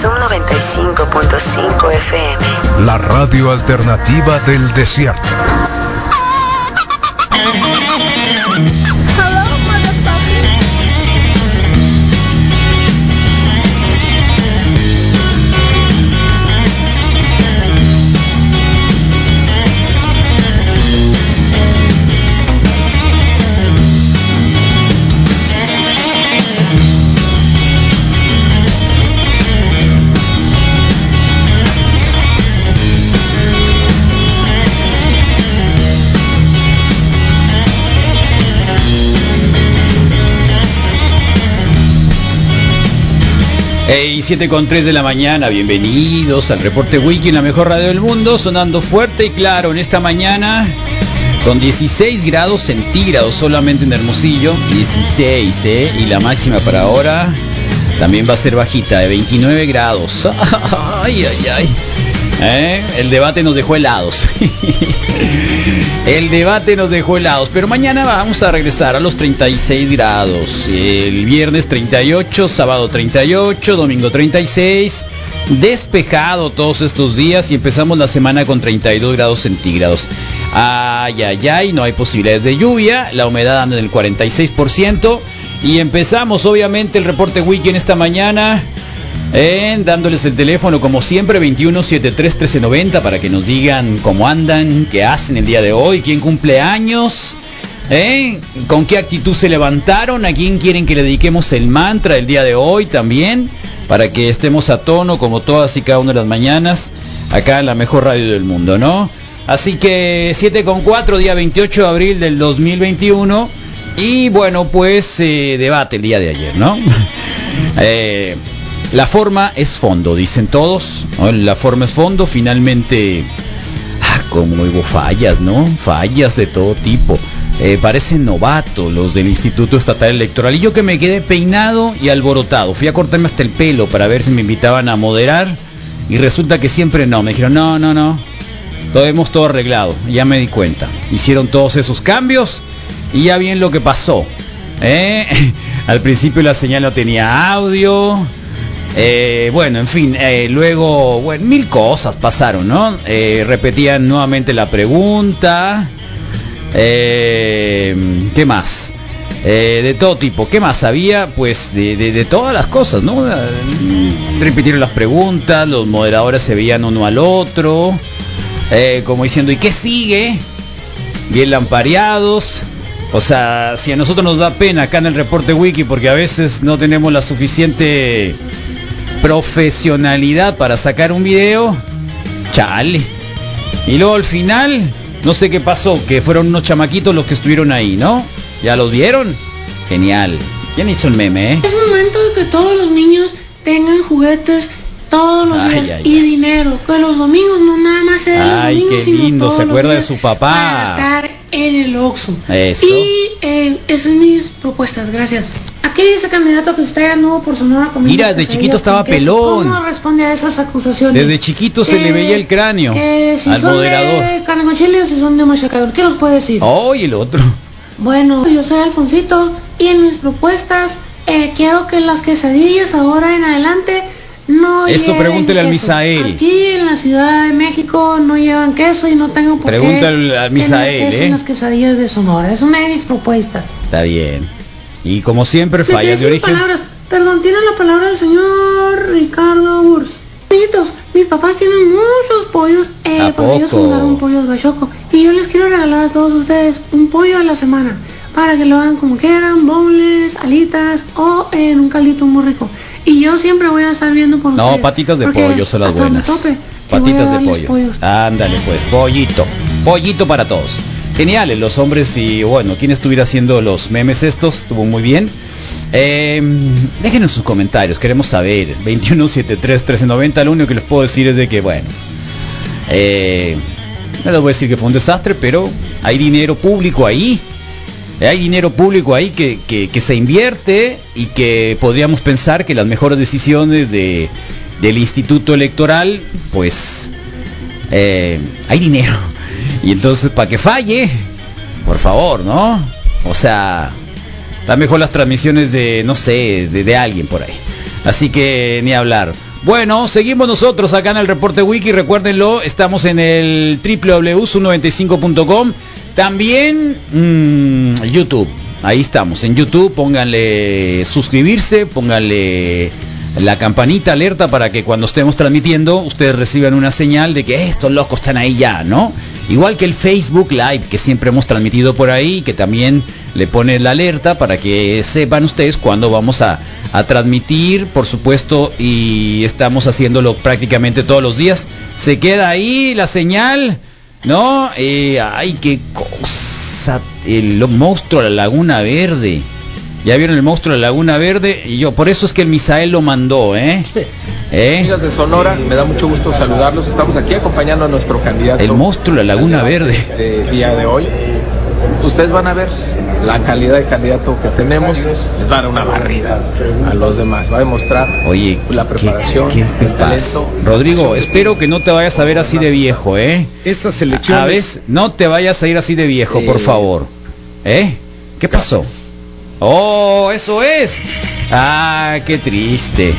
Zoom 95.5 FM. La radio alternativa del desierto. Hey, 7 con 3 de la mañana, bienvenidos al reporte Wiki en la mejor radio del mundo, sonando fuerte y claro en esta mañana, con 16 grados centígrados solamente en Hermosillo, 16, ¿eh? Y la máxima para ahora también va a ser bajita, de 29 grados. ¿Eh? El debate nos dejó helados. El debate nos dejó helados. Pero mañana vamos a regresar a los 36 grados. El viernes 38, sábado 38, domingo 36. Despejado todos estos días y empezamos la semana con 32 grados centígrados. Ay, ay, ay, no hay posibilidades de lluvia. La humedad anda en el 46%. Y empezamos obviamente el reporte en esta mañana. Eh, dándoles el teléfono como siempre 2173 1390 para que nos digan cómo andan, qué hacen el día de hoy, quién cumple años, eh, con qué actitud se levantaron, a quién quieren que le dediquemos el mantra el día de hoy también, para que estemos a tono como todas y cada una de las mañanas, acá en la mejor radio del mundo, ¿no? Así que 7 con 4, día 28 de abril del 2021. Y bueno, pues eh, debate el día de ayer, ¿no? eh, la forma es fondo, dicen todos. La forma es fondo, finalmente... Ah, como hubo fallas, ¿no? Fallas de todo tipo. Eh, parecen novatos los del Instituto Estatal Electoral. Y yo que me quedé peinado y alborotado. Fui a cortarme hasta el pelo para ver si me invitaban a moderar. Y resulta que siempre no. Me dijeron, no, no, no. Todo hemos todo arreglado. Ya me di cuenta. Hicieron todos esos cambios. Y ya bien lo que pasó. ¿eh? Al principio la señal no tenía audio. Eh, bueno, en fin, eh, luego, bueno, mil cosas pasaron, ¿no? Eh, repetían nuevamente la pregunta. ¿Qué más? De todo tipo. ¿Qué más había? Pues de, todas las cosas, ¿no? Repitieron las preguntas, los moderadores se veían uno al otro, como diciendo, ¿y qué sigue? Bien lampareados. O sea, si a nosotros nos da pena acá en el reporte wiki porque a veces no tenemos la suficiente profesionalidad para sacar un video, chale. Y luego al final, no sé qué pasó, que fueron unos chamaquitos los que estuvieron ahí, ¿no? ¿Ya los vieron? Genial. ¿Quién hizo el meme, eh? Es momento de que todos los niños tengan juguetes todos los Ay, días ay, y ay. dinero. Que los domingos no nada más sean los domingos, qué sino todos se los acuerda de días su papá. Para estar en el Oxxo. Eso. Y eh, esas son mis propuestas, gracias. Aquí dice candidato que está ya nuevo por Sonora comiendo Mira, de quesadillas chiquito estaba pelón. ¿Cómo responde a esas acusaciones? Desde chiquito se le veía el cráneo que si al son moderador. de carne con chile o si son de machacador. ¿Qué nos puede decir? Oh, y el otro. Bueno, yo soy Alfonsito y en mis propuestas eh, quiero que las quesadillas ahora en adelante no Eso pregúntele al queso. Misael. Aquí en la Ciudad de México no llevan queso y no tengo por Pregúntale qué al Misael, queso ¿eh? en las quesadillas de Sonora. Es una de mis propuestas. Está bien. Y como siempre, fallas de origen. palabras. Perdón, tiene la palabra el señor Ricardo Burs. Amiguitos, mis papás tienen muchos pollos, eh, ¿A porque ellos fundaron Pollos Bachoco. Y yo les quiero regalar a todos ustedes un pollo a la semana. Para que lo hagan como quieran, boneless, alitas o en un caldito muy rico. Y yo siempre voy a estar viendo por No, ustedes. patitas de pollo son las buenas. tope, Patitas de pollo. pollos. Ándale pues, pollito. Pollito para todos. Geniales los hombres y bueno, quien estuviera haciendo los memes estos, estuvo muy bien. Eh, déjenos sus comentarios, queremos saber. 2173-1390, lo único que les puedo decir es de que, bueno, eh, no les voy a decir que fue un desastre, pero hay dinero público ahí. Hay dinero público ahí que, que- se invierte y que podríamos pensar que las mejores decisiones de, del Instituto Electoral, pues eh, hay dinero. Y entonces, para que falle, por favor, ¿no? O sea, da mejor las transmisiones de, no sé, de, de alguien por ahí. Así que ni hablar. Bueno, seguimos nosotros acá en el reporte wiki, recuérdenlo, estamos en el www.su95.com, también mm, YouTube, ahí estamos, en YouTube, pónganle suscribirse, pónganle la campanita alerta para que cuando estemos transmitiendo ustedes reciban una señal de que "Eh, estos locos están ahí ya, ¿no? Igual que el Facebook Live que siempre hemos transmitido por ahí, que también le pone la alerta para que sepan ustedes cuándo vamos a, a transmitir, por supuesto, y estamos haciéndolo prácticamente todos los días. Se queda ahí la señal, ¿no? Eh, ay, qué cosa, el monstruo de la Laguna Verde. Ya vieron el monstruo de la Laguna Verde y yo, por eso es que el Misael lo mandó, ¿eh? ¿Eh? Amigas de Sonora, me da mucho gusto saludarlos. Estamos aquí acompañando a nuestro candidato. El monstruo de la Laguna Verde. De día de hoy. Ustedes van a ver la calidad de candidato que tenemos. Les va a dar una barrida a los demás. Va a demostrar Oye, la ¿qué- preparación, qué, qué el pasa? talento. Rodrigo, espero que no te vayas a ver así de viejo, ¿eh? Estas A elecciones... ver, no te vayas a ir así de viejo, por favor. ¿Eh? ¿Qué pasó? Oh, eso es. Ah, qué triste.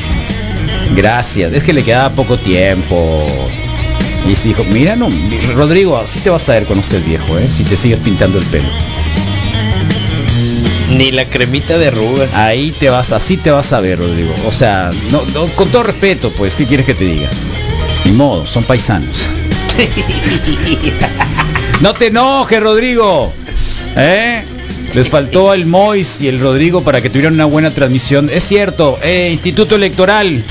Gracias. Es que le quedaba poco tiempo. Y se dijo, mira, no, Rodrigo, así te vas a ver cuando estés viejo, ¿eh? Si te sigues pintando el pelo. Ni la cremita de arrugas. Ahí te vas, así te vas a ver, Rodrigo. O sea, no, no, con todo respeto, pues, ¿qué quieres que te diga? Ni modo, son paisanos. no te enojes, Rodrigo. ¿Eh? Les faltó el Mois y el Rodrigo para que tuvieran una buena transmisión. Es cierto, eh, Instituto Electoral.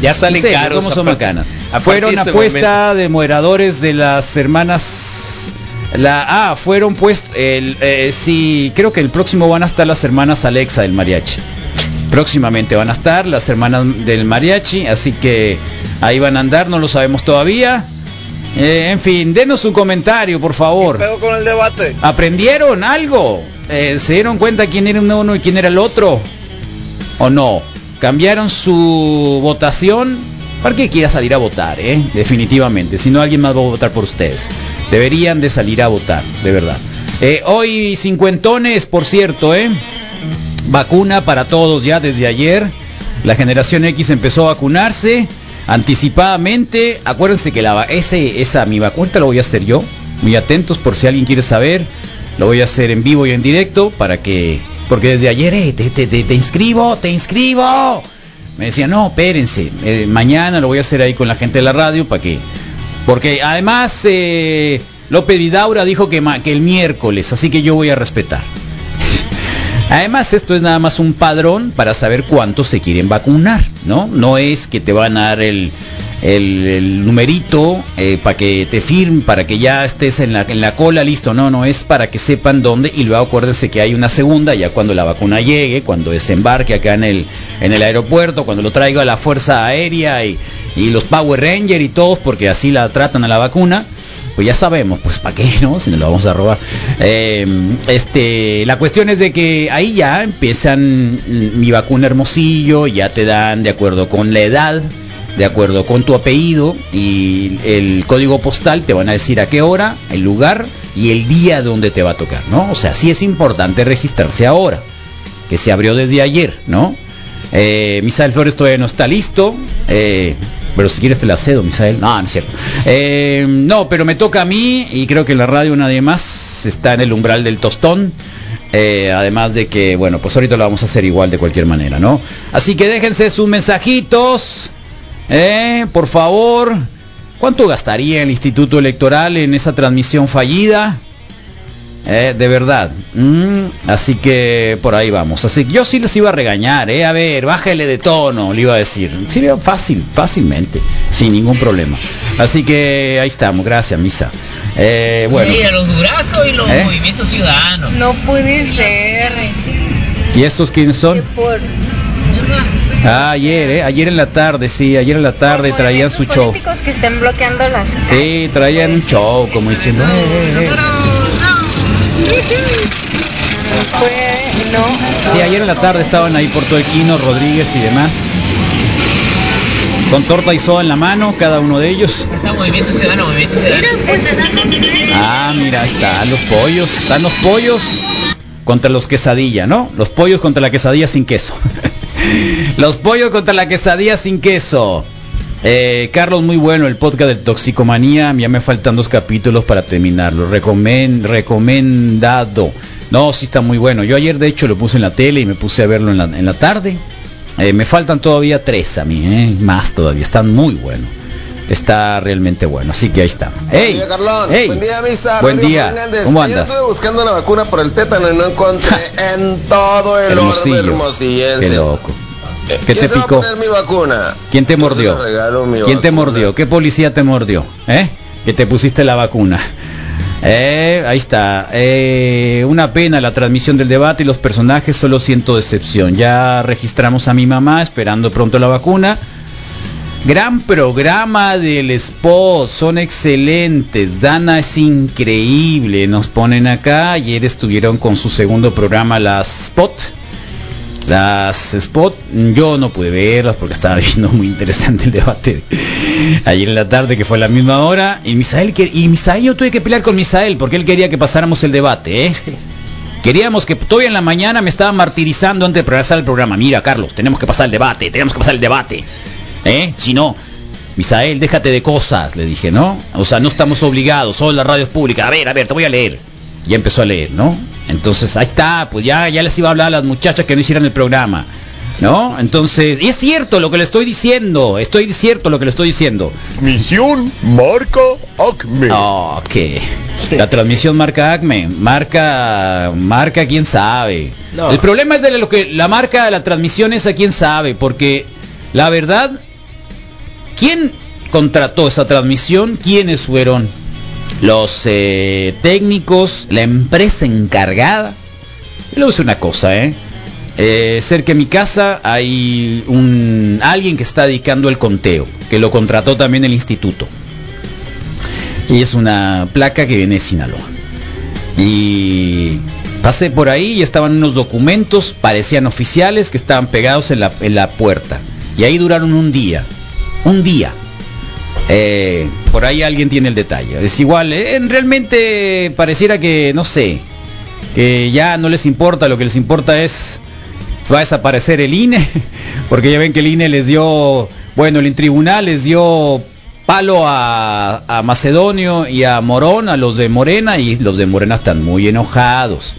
Ya salen serio, caros. ¿Cómo a son bacanas? Fueron este apuesta de moderadores de las hermanas. La ah, fueron puestos. El, eh, sí, creo que el próximo van a estar las hermanas Alexa del mariachi. Próximamente van a estar las hermanas del mariachi, así que ahí van a andar, no lo sabemos todavía. Eh, en fin, denos un comentario, por favor. Pero con el debate. ¿Aprendieron algo? Eh, ¿Se dieron cuenta quién era uno y quién era el otro? ¿O no? ¿Cambiaron su votación? ¿Para qué quiera salir a votar, eh? Definitivamente. Si no, alguien más va a votar por ustedes. Deberían de salir a votar, de verdad. Eh, hoy cincuentones, por cierto, ¿eh? Vacuna para todos ya desde ayer. La generación X empezó a vacunarse anticipadamente. Acuérdense que la esa mi vacuna la voy a hacer yo. Muy atentos por si alguien quiere saber. Lo voy a hacer en vivo y en directo para que porque desde ayer eh, te, te, te- te inscribo, te inscribo. Me decía, "No, espérense, eh, mañana lo voy a hacer ahí con la gente de la radio para que porque además eh, López Vidaura dijo que, el miércoles, así que yo voy a respetar. Además, esto es nada más un padrón para saber cuántos se quieren vacunar, ¿no? No es que te van a dar el, el, numerito para que te firmen, para que ya estés en la, en la cola, listo. No, no, es para que sepan dónde y luego acuérdense que hay una segunda, ya cuando la vacuna llegue, cuando desembarque acá en el, en el aeropuerto, cuando lo traiga la Fuerza Aérea y, y los Power Rangers y todos, porque así la tratan a la vacuna pues ya sabemos, pues para qué, ¿no? Si nos lo vamos a robar. Eh, este, la cuestión es de que ahí ya empiezan mi vacuna hermosillo, ya te dan de acuerdo con la edad, de acuerdo con tu apellido y el código postal, te van a decir a qué hora, el lugar y el día donde te va a tocar, ¿no? O sea, sí es importante registrarse ahora, que se abrió desde ayer, ¿no? Eh, Misael Flores todavía no está listo. eh, pero si quieres te la cedo, Misael. No, no es cierto. Eh, no, pero me toca a mí y creo que la radio nadie más está en el umbral del tostón. Eh, además de que, bueno, pues ahorita lo vamos a hacer igual de cualquier manera, ¿no? Así que déjense sus mensajitos. eh, por favor. ¿Cuánto gastaría el Instituto Electoral en esa transmisión fallida? Eh, de verdad. Mm, así que por ahí vamos. Así que yo sí les iba a regañar, eh. A ver, bájale de tono, le iba a decir. Sería fácil, fácilmente, sin ningún problema. Así que ahí estamos, gracias, Misa. Eh, bueno. Mira, los durazos y los ¿Eh? movimientos ciudadanos. No puede ser. ¿Y estos quiénes son? por Ah, ayer, ¿eh? Ayer en la tarde, sí, ayer en la tarde traían su show. políticos que estén bloqueando las Sí, traían un show como diciendo... "Eh, eh, eh". Fue, no. Sí, ayer en la tarde estaban ahí por todo el Quino, Rodríguez y demás. Con torta y soda en la mano, cada uno de ellos. Mira, pues, Ah, mira, están los pollos. Están los pollos contra los quesadilla, ¿no? Los pollos contra la quesadilla sin queso. los pollos contra la quesadilla sin queso. Eh, Carlos, muy bueno el podcast de Toxicomanía. Ya me faltan dos capítulos para terminarlo. Recomen- recomendado. No, sí está muy bueno. Yo ayer de hecho lo puse en la tele y me puse a verlo en la, en la tarde. Eh, me faltan todavía tres a mí, ¿eh? más todavía. Están muy buenos. Está realmente bueno. Así que ahí está. ¡Ey! Buen día, Carlón. Buen día, Misa. Buen Rodrigo día. Fernández. ¿Cómo Ayer andas? Estuve buscando una vacuna por el tétano y no encontré en todo el Hermosillo. orbe hermosillense. Qué loco. ¿Qué ¿quién te picó? poner mi vacuna? ¿Quién te mordió? ¿Quién te mordió? ¿Qué policía te mordió? ¿Eh? Que te pusiste la vacuna. Eh, ahí está. Eh, una pena la transmisión del debate y los personajes, solo siento decepción. Ya registramos a mi mamá esperando pronto la vacuna. Gran programa del spot, son excelentes. Dana es increíble, nos ponen acá. Ayer estuvieron con su segundo programa, las Spot. Las Spot, yo no pude verlas porque estaba viendo muy interesante el debate ayer en la tarde que fue a la misma hora. Y Misael, y Misael yo tuve que pelear con Misael porque él quería que pasáramos el debate, ¿eh? Queríamos que todavía en la mañana me estaba martirizando antes de empezar el programa. Mira, Carlos, tenemos que pasar el debate, tenemos que pasar el debate. ¿Eh? Si no, Misael, déjate de cosas, le dije, ¿no? O sea, no estamos obligados, solo la radio es pública. A ver, a ver, te voy a leer. Ya empezó a leer, ¿no? Entonces, ahí está, pues ya, ya les iba a hablar a las muchachas que no hicieran el programa. ¿No? Entonces, y es cierto lo que le estoy diciendo, estoy cierto lo que le estoy diciendo. Misión marca Acme. Oh, que la transmisión marca Acme, marca marca quién sabe. No. El problema es de lo que la marca de la transmisión es a quién sabe, porque la verdad ¿quién contrató esa transmisión? ¿Quiénes fueron los eh, técnicos, la empresa encargada? Y luego es una cosa, ¿eh? Eh, cerca de mi casa hay un alguien que está dedicando el conteo, que lo contrató también el instituto. Y es una placa que viene de Sinaloa. Y pasé por ahí y estaban unos documentos, parecían oficiales, que estaban pegados en la puerta. Y ahí duraron un día. Un día. Eh, por ahí alguien tiene el detalle. Es igual, eh, realmente pareciera que, no sé, que ya no les importa, lo que les importa es, va a desaparecer el INE, porque ya ven que el INE les dio, bueno, el tribunal les dio palo a, a Macedonio y a Morón, a los de Morena, y los de Morena están muy enojados.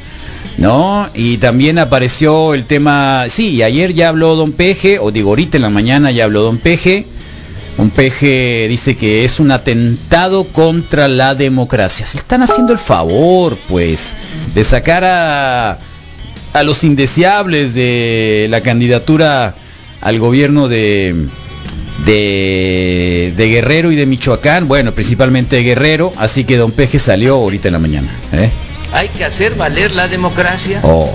¿No? Y también apareció el tema, sí, ayer ya habló Don Peje, o digo ahorita en la mañana ya habló Don Peje, un peje dice que es un atentado contra la democracia. Se están haciendo el favor, pues, de sacar a, a los indeseables de la candidatura al gobierno de, de, de Guerrero y de Michoacán. Bueno, principalmente de Guerrero. Así que don Peje salió ahorita en la mañana. ¿eh? Hay que hacer valer la democracia. Oh,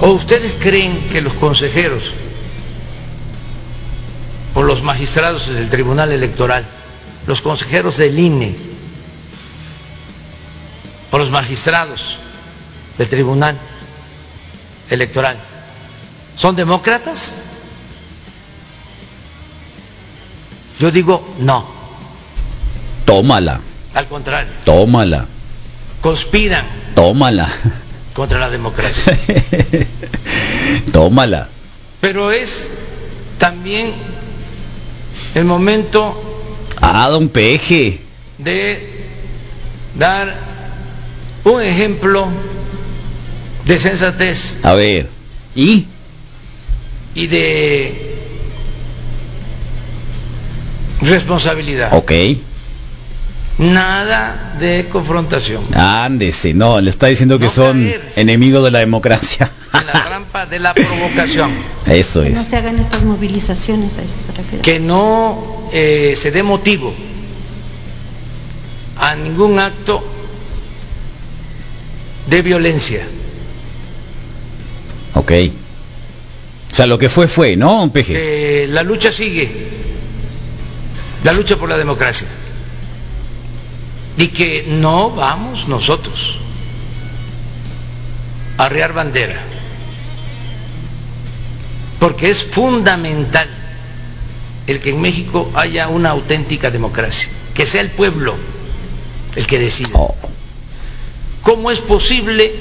¿O ustedes creen que los consejeros o los magistrados del Tribunal Electoral, los consejeros del INE o los magistrados del Tribunal Electoral son demócratas? Yo digo no, tómala, al contrario, tómala, conspiran tómala, contra la democracia. tómala. Pero es también el momento Ah, don Peje. de dar un ejemplo de sensatez A ver. ¿Y? y de responsabilidad. Ok. Nada de confrontación. Ándese, no, le está diciendo que No son enemigos de la democracia. En la trampa de la provocación. Eso Que no es. se hagan estas movilizaciones, a eso se refiere. Que no eh, se dé motivo a ningún acto de violencia. Ok. O sea, lo que fue fue, ¿no, Peje? que la lucha sigue, la lucha por la democracia, y que no vamos nosotros a arriar bandera, porque es fundamental el que en México haya una auténtica democracia, que sea el pueblo el que decida. Oh. ¿Cómo es posible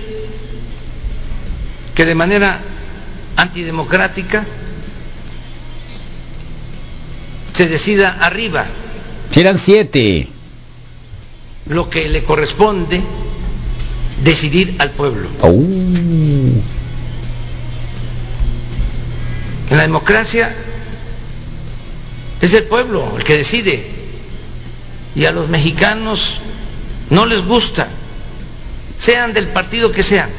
que de manera antidemocrática se decida arriba Si eran siete. Lo que le corresponde decidir al pueblo? Oh. En la democracia es el pueblo el que decide y a los mexicanos no les gusta, sean del partido que sean,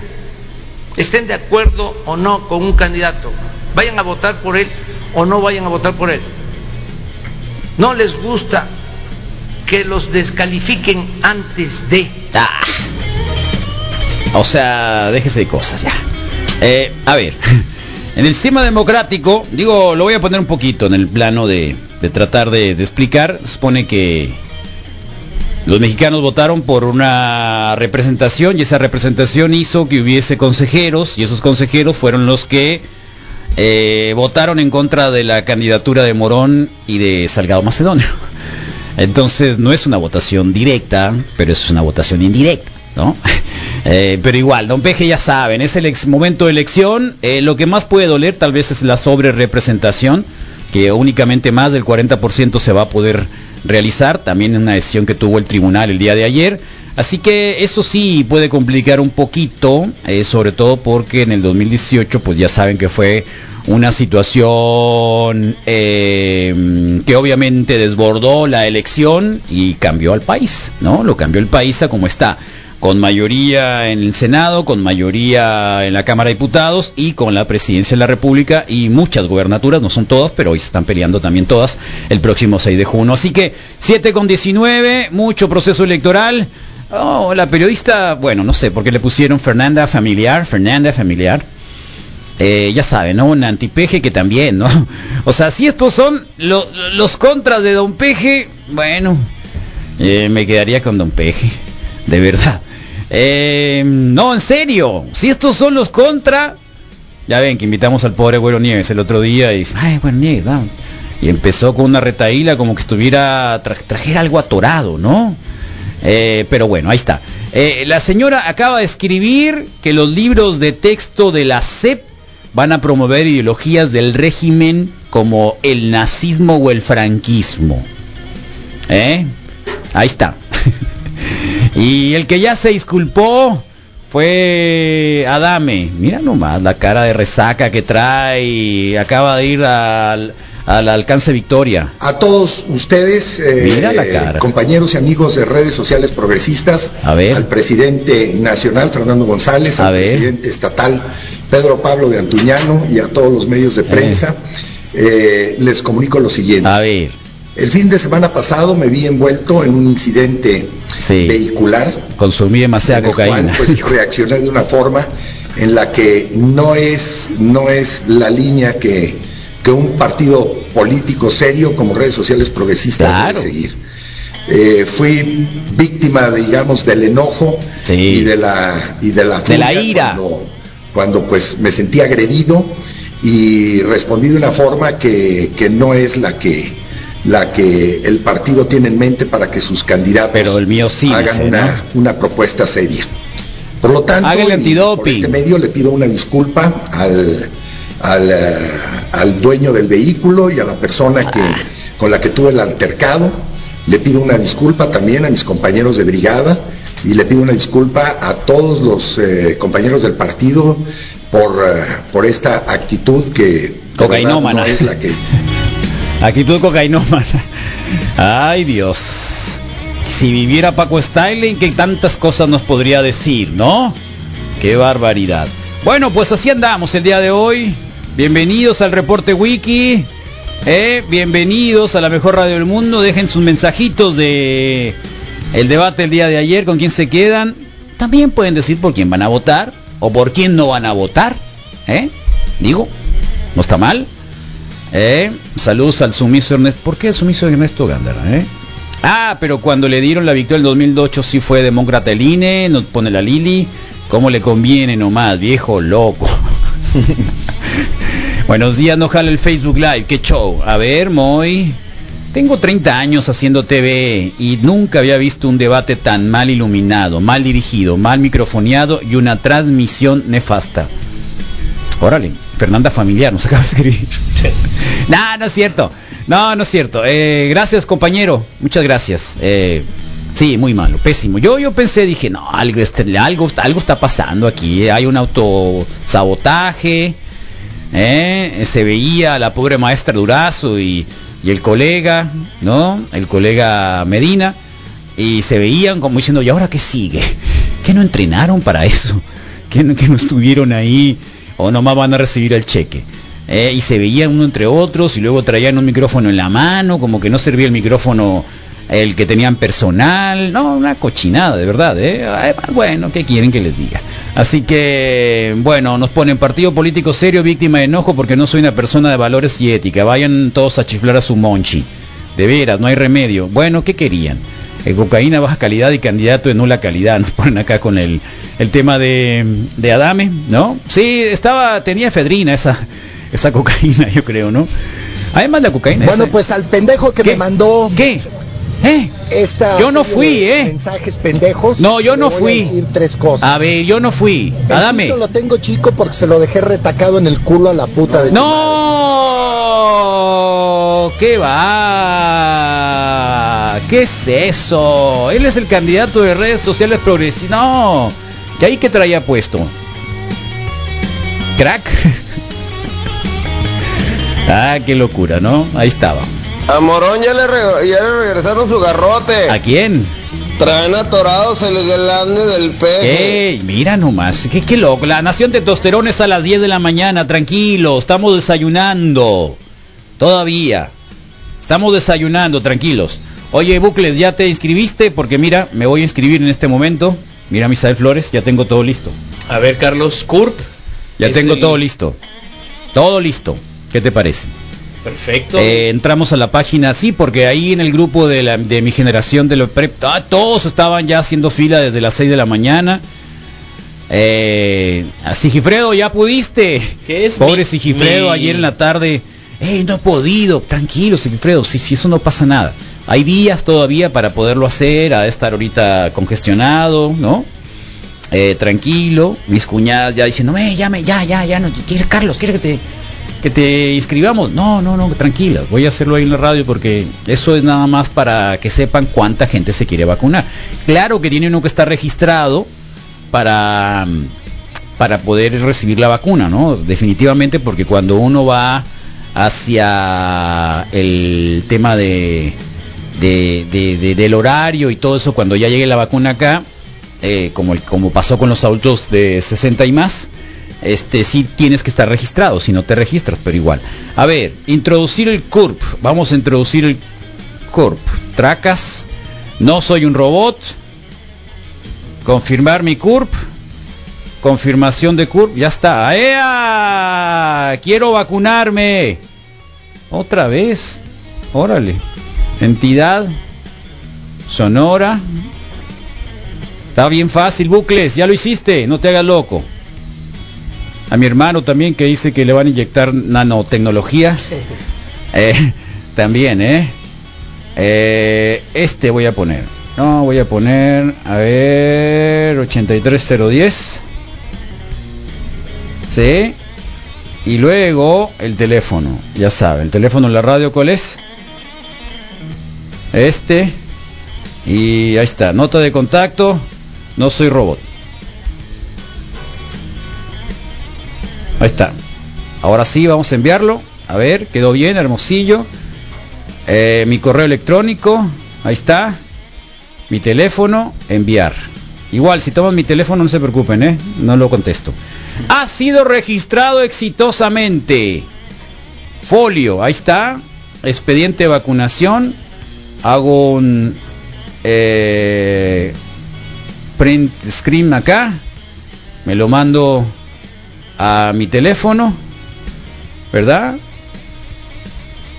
estén de acuerdo o no con un candidato, vayan a votar por él o no vayan a votar por él. No les gusta que los descalifiquen antes de... Ah. O sea, déjese de cosas ya. Eh, a ver, en el sistema democrático, digo, lo voy a poner un poquito en el plano de, de tratar de, explicar. Supone que los mexicanos votaron por una representación y esa representación hizo que hubiese consejeros y esos consejeros fueron los que eh, votaron en contra de la candidatura de Morón y de Salgado Macedonio. Entonces no es una votación directa, pero es una votación indirecta, ¿no? Eh, pero igual, don Peje ya saben, es el momento de elección, eh, lo que más puede doler tal vez es la sobre representación, que únicamente más del 40% se va a poder realizar, también en una decisión que tuvo el tribunal el día de ayer. Así que eso sí puede complicar un poquito, eh, sobre todo porque en el 2018 pues ya saben que fue una situación eh, que obviamente desbordó la elección y cambió al país, ¿no? Lo cambió el país a como está, con mayoría en el Senado, con mayoría en la Cámara de Diputados y con la presidencia de la República y muchas gubernaturas, no son todas, pero hoy se están peleando también todas el próximo 6 de junio. Así que 7 con 19, mucho proceso electoral. Oh, la periodista, bueno, no sé por qué le pusieron Fernanda Familiar, Fernanda Familiar. Eh, ya saben, ¿no? Un antipeje que también, ¿no? O sea, si estos son lo- los contras de Don Peje, bueno, eh, me quedaría con Don Peje, de verdad. Eh, no, en serio, si estos son los contra, ya ven que invitamos al pobre Güero Nieves el otro día y dice, ay, Nieves. Y empezó con una retaíla como que estuviera, tra- trajera algo atorado, ¿no? Pero bueno, ahí está. La señora acaba de escribir que los libros de texto de la CEP van a promover ideologías del régimen como el nazismo o el franquismo. ¿Eh? Ahí está. y el que ya se disculpó fue Adame. Mira nomás la cara de resaca que trae. Acaba de ir al, al alcance Victoria. A todos ustedes, eh, cara. compañeros y amigos de redes sociales progresistas, A ver. al presidente nacional Fernando González, A al ver. presidente estatal Pedro Pablo de Antuñano y a todos los medios de prensa, eh, les comunico lo siguiente. A ver. El fin de semana pasado me vi envuelto en un incidente Sí. vehicular Consumí demasiada el cual, cocaína. pues reaccioné de una forma en la que no es, no es la línea que, que un partido político serio como redes sociales progresistas Claro. debe seguir. Eh, fui víctima, digamos, del enojo Sí. y de la y de la, De la furia ira. Cuando, cuando, pues me sentí agredido y respondí de una forma que, que no es la que la que el partido tiene en mente para que sus candidatos Pero el mío sí, hagan dice, una, ¿no? una propuesta seria. Por lo tanto, por este medio le pido una disculpa al, al, eh, al dueño del vehículo y a la persona que, Ah. con la que tuve el altercado. Le pido una disculpa también a mis compañeros de brigada y le pido una disculpa a todos los eh, compañeros del partido por, eh, por esta actitud que Cocainómana. no es la que Actitud cocainómana. Ay Dios. Si viviera Paco Styling, que tantas cosas nos podría decir, ¿no? Qué barbaridad. Bueno, pues así andamos el día de hoy. Bienvenidos al reporte wiki. ¿eh? Bienvenidos a la mejor radio del mundo. Dejen sus mensajitos de el debate el día de ayer, con quién se quedan. También pueden decir por quién van a votar o por quién no van a votar. ¿eh? Digo, no está mal. ¿Eh? Saludos al sumiso Ernesto. ¿Por qué el sumiso Ernesto Gándara? ¿eh? Ah, pero cuando le dieron la victoria el 2008 sí fue demócrata el INE, nos pone la Lili. ¿Cómo le conviene nomás, viejo loco? Buenos días, no jala el Facebook Live, qué show. A ver, Moy. Tengo 30 años haciendo TV y nunca había visto un debate tan mal iluminado, mal dirigido, mal microfoneado y una transmisión nefasta. Órale, Fernanda Familiar nos acaba de escribir. no, no es cierto. No, no es cierto. Eh, gracias, compañero. Muchas gracias. Eh, sí, muy malo, pésimo. Yo, yo pensé, dije, no, algo, este, algo, algo está pasando aquí. eh. Hay un autosabotaje. Eh, se veía a la pobre maestra Durazo y, y el colega, ¿no? El colega Medina. Y se veían como diciendo, ¿y ahora qué sigue? ¿Qué no entrenaron para eso? ¿Qué no, que no estuvieron ahí? ¿O nomás van a recibir el cheque? Eh, y se veían uno entre otros y luego traían un micrófono en la mano, como que no servía el micrófono el que tenían personal, no, una cochinada, de verdad, ¿eh? Ay, bueno, ¿qué quieren que les diga? Así que, bueno, nos ponen partido político serio, víctima de enojo porque no soy una persona de valores y ética, vayan todos a chiflar a su monchi, de veras, no hay remedio, bueno, ¿qué querían? Eh, cocaína baja calidad y candidato de nula calidad, nos ponen acá con el, el tema de, de Adame, ¿no? Sí, estaba, tenía efedrina esa, esa cocaína, yo creo, ¿no? Además la cocaína. Bueno, esa- pues al pendejo que me mandó. ¿Qué? ¿Eh? Esta Yo no fui, ¿eh? Mensajes pendejos. No, yo no voy a fui. decir tres cosas. A ver, yo no fui. Adame. pito lo tengo chico porque se lo dejé retacado en el culo a la puta de. ¡No! ¿Qué va? ¿Qué es eso? Él es el candidato de redes sociales progresistas. No. ¿Y ahí qué traía puesto? ¿Crack? ah, qué locura, ¿no? Ahí estaba. A Morón ya le, ya le regresaron su garrote. ¿A quién? Traen atorados el glande del peje. ¡Ey! Mira nomás, qué, qué loco. La nación de tosterones a las 10 de la mañana, tranquilo, estamos desayunando. Todavía. Estamos desayunando, tranquilos. Oye, Bucles, ¿ya te inscribiste? Porque mira, me voy a inscribir en este momento. Mira, Misael Flores, ya tengo todo listo. A ver, Carlos Kurt. Ya tengo el- todo listo. Todo listo. ¿Qué te parece? Perfecto. Eh, entramos a la página, sí, porque ahí en el grupo de, la- de mi generación de los prep, ah, todos estaban ya haciendo fila desde las 6 de la mañana. Eh, a Sigifredo, ya pudiste. ¿Qué es Pobre mi- Sigifredo, mi- ayer en la tarde. Eh, no he podido. Tranquilo, Sigifredo, si, si eso no pasa nada. Hay días todavía para poderlo hacer, a estar ahorita congestionado, ¿no? Eh, tranquilo. Mis cuñadas ya dicen, no, eh, ya, me, ya, ya, ya, no, quiere Carlos, quiere que te, que te inscribamos. No, no, no, tranquila, voy a hacerlo ahí en la radio porque eso es nada más para que sepan cuánta gente se quiere vacunar. Claro que tiene uno que estar registrado para, para poder recibir la vacuna, ¿no? Definitivamente porque cuando uno va hacia el tema de, de- de- de- del horario y todo eso, cuando ya llegue la vacuna acá, eh, como, como pasó con los adultos de 60 y más, este sí tienes que estar registrado, si no te registras, pero igual. A ver, introducir el CURP. Vamos a introducir el CURP. Tracas. No soy un robot. Confirmar mi CURP. Confirmación de CURP. Ya está. ¡Ea! Quiero vacunarme. Otra vez. Órale. Entidad. Sonora. Está bien fácil, bucles. Ya lo hiciste. No te hagas loco. A mi hermano también que dice que le van a inyectar nanotecnología. Eh, también, ¿eh? Eh, Este voy a poner. No, voy a poner, a ver, 83010. ¿Sí? Y luego el teléfono. Ya sabe, el teléfono en la radio, ¿cuál es? Este. Y ahí está, nota de contacto. No soy robot. Ahí está. Ahora sí, vamos a enviarlo. A ver, quedó bien, hermosillo. Eh, mi correo electrónico, ahí está. Mi teléfono, enviar. Igual, si toman mi teléfono, no se preocupen, ¿eh? No lo contesto. Ha sido registrado exitosamente. Folio, ahí está. Expediente de vacunación. Hago un eh, print screen acá. Me lo mando a mi teléfono, ¿verdad?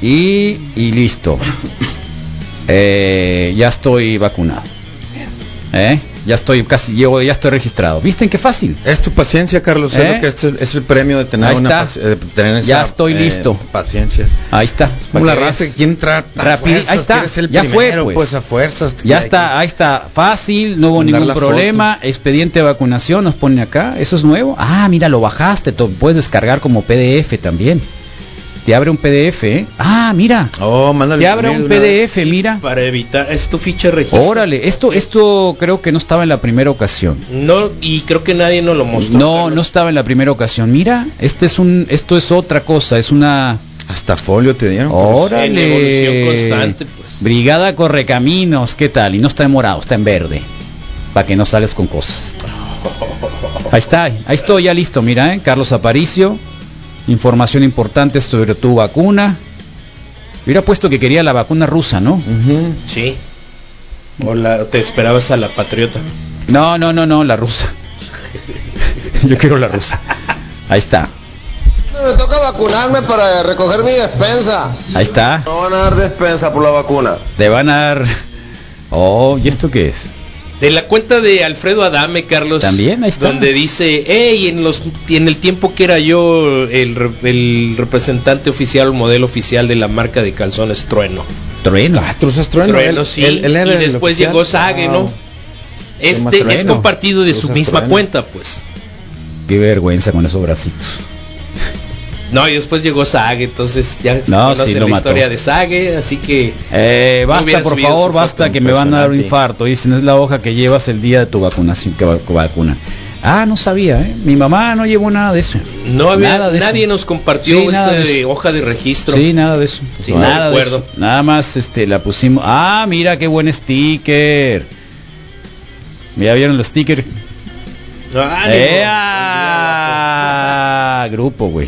Y, y listo. Eh, ya estoy vacunado. ¿Eh? Ya estoy casi, llevo, ya estoy registrado. ¿Visten qué fácil? Es tu paciencia, Carlos. ¿Eh? Es, lo que es, el, es el premio de tener Ahí una está. de tener esa, Ya estoy eh, listo. paciencia. Ahí está. Como la raza que quiere entrar fuerzas, ahí está, el ya fue, primero, pues. pues. a fuerzas. Ya que- está, ahí está, fácil, no hubo ningún problema, expediente de vacunación nos pone acá, eso es nuevo. Ah, mira, lo bajaste, puedes descargar como PDF también. Te abre un PDF, ¿eh? Ah, mira. Oh, mándale Te abre un. PDF, mira. Para evitar, es tu ficha de registro. Órale, esto esto creo que no estaba en la primera ocasión. No, y creo que nadie nos lo mostró. No, no estaba en la primera ocasión. Mira, este es un esto es otra cosa, es una Hasta folio te dieron. Órale. En evolución constante, pues. Brigada Correcaminos, ¿qué tal? Y no está en morado, está en verde. Para que no sales con cosas. Ahí está, ahí estoy ya listo, mira, ¿eh? Carlos Aparicio. Información importante sobre tu vacuna. Hubiera puesto que quería la vacuna rusa, ¿no? Sí. O la, te esperabas a la patriota. No, no, no, no, la rusa. Yo quiero la rusa. Ahí está, Me toca vacunarme para recoger mi despensa. ahí está. No van a dar despensa por la vacuna. Te van a dar... Oh, ¿y esto qué es? De la cuenta de Alfredo Adame, Carlos. También, ahí está. Donde dice, hey, en los en el tiempo que era yo el, el representante oficial, el modelo oficial de la marca de calzones Trueno. Trueno. Ah, Trueno. Trueno, él- sí. él- él era y después oficial. llegó Sage, Wow. ¿no? Este es compartido de su misma Trueno. cuenta, pues. Qué vergüenza con esos bracitos. No, y después llegó Sage, entonces ya se No, conoce sí, la mató. historia de Sage, así que Eh, basta, por favor, basta que me van a dar un infarto. Dicen, es la hoja que llevas el día de tu vacunación, que va- que vacuna. Ah, no sabía, ¿eh? Mi mamá no llevó nada de eso. no había Nada de eso. nadie nos compartió Sí, nada esa de eso. hoja de registro. Sí, nada de eso. Sí, nada no de recuerdo. eso. Nada más este la pusimos. Ah, mira qué buen sticker. ¿Ya vieron el sticker? ¡Eh, ah! grupo, güey.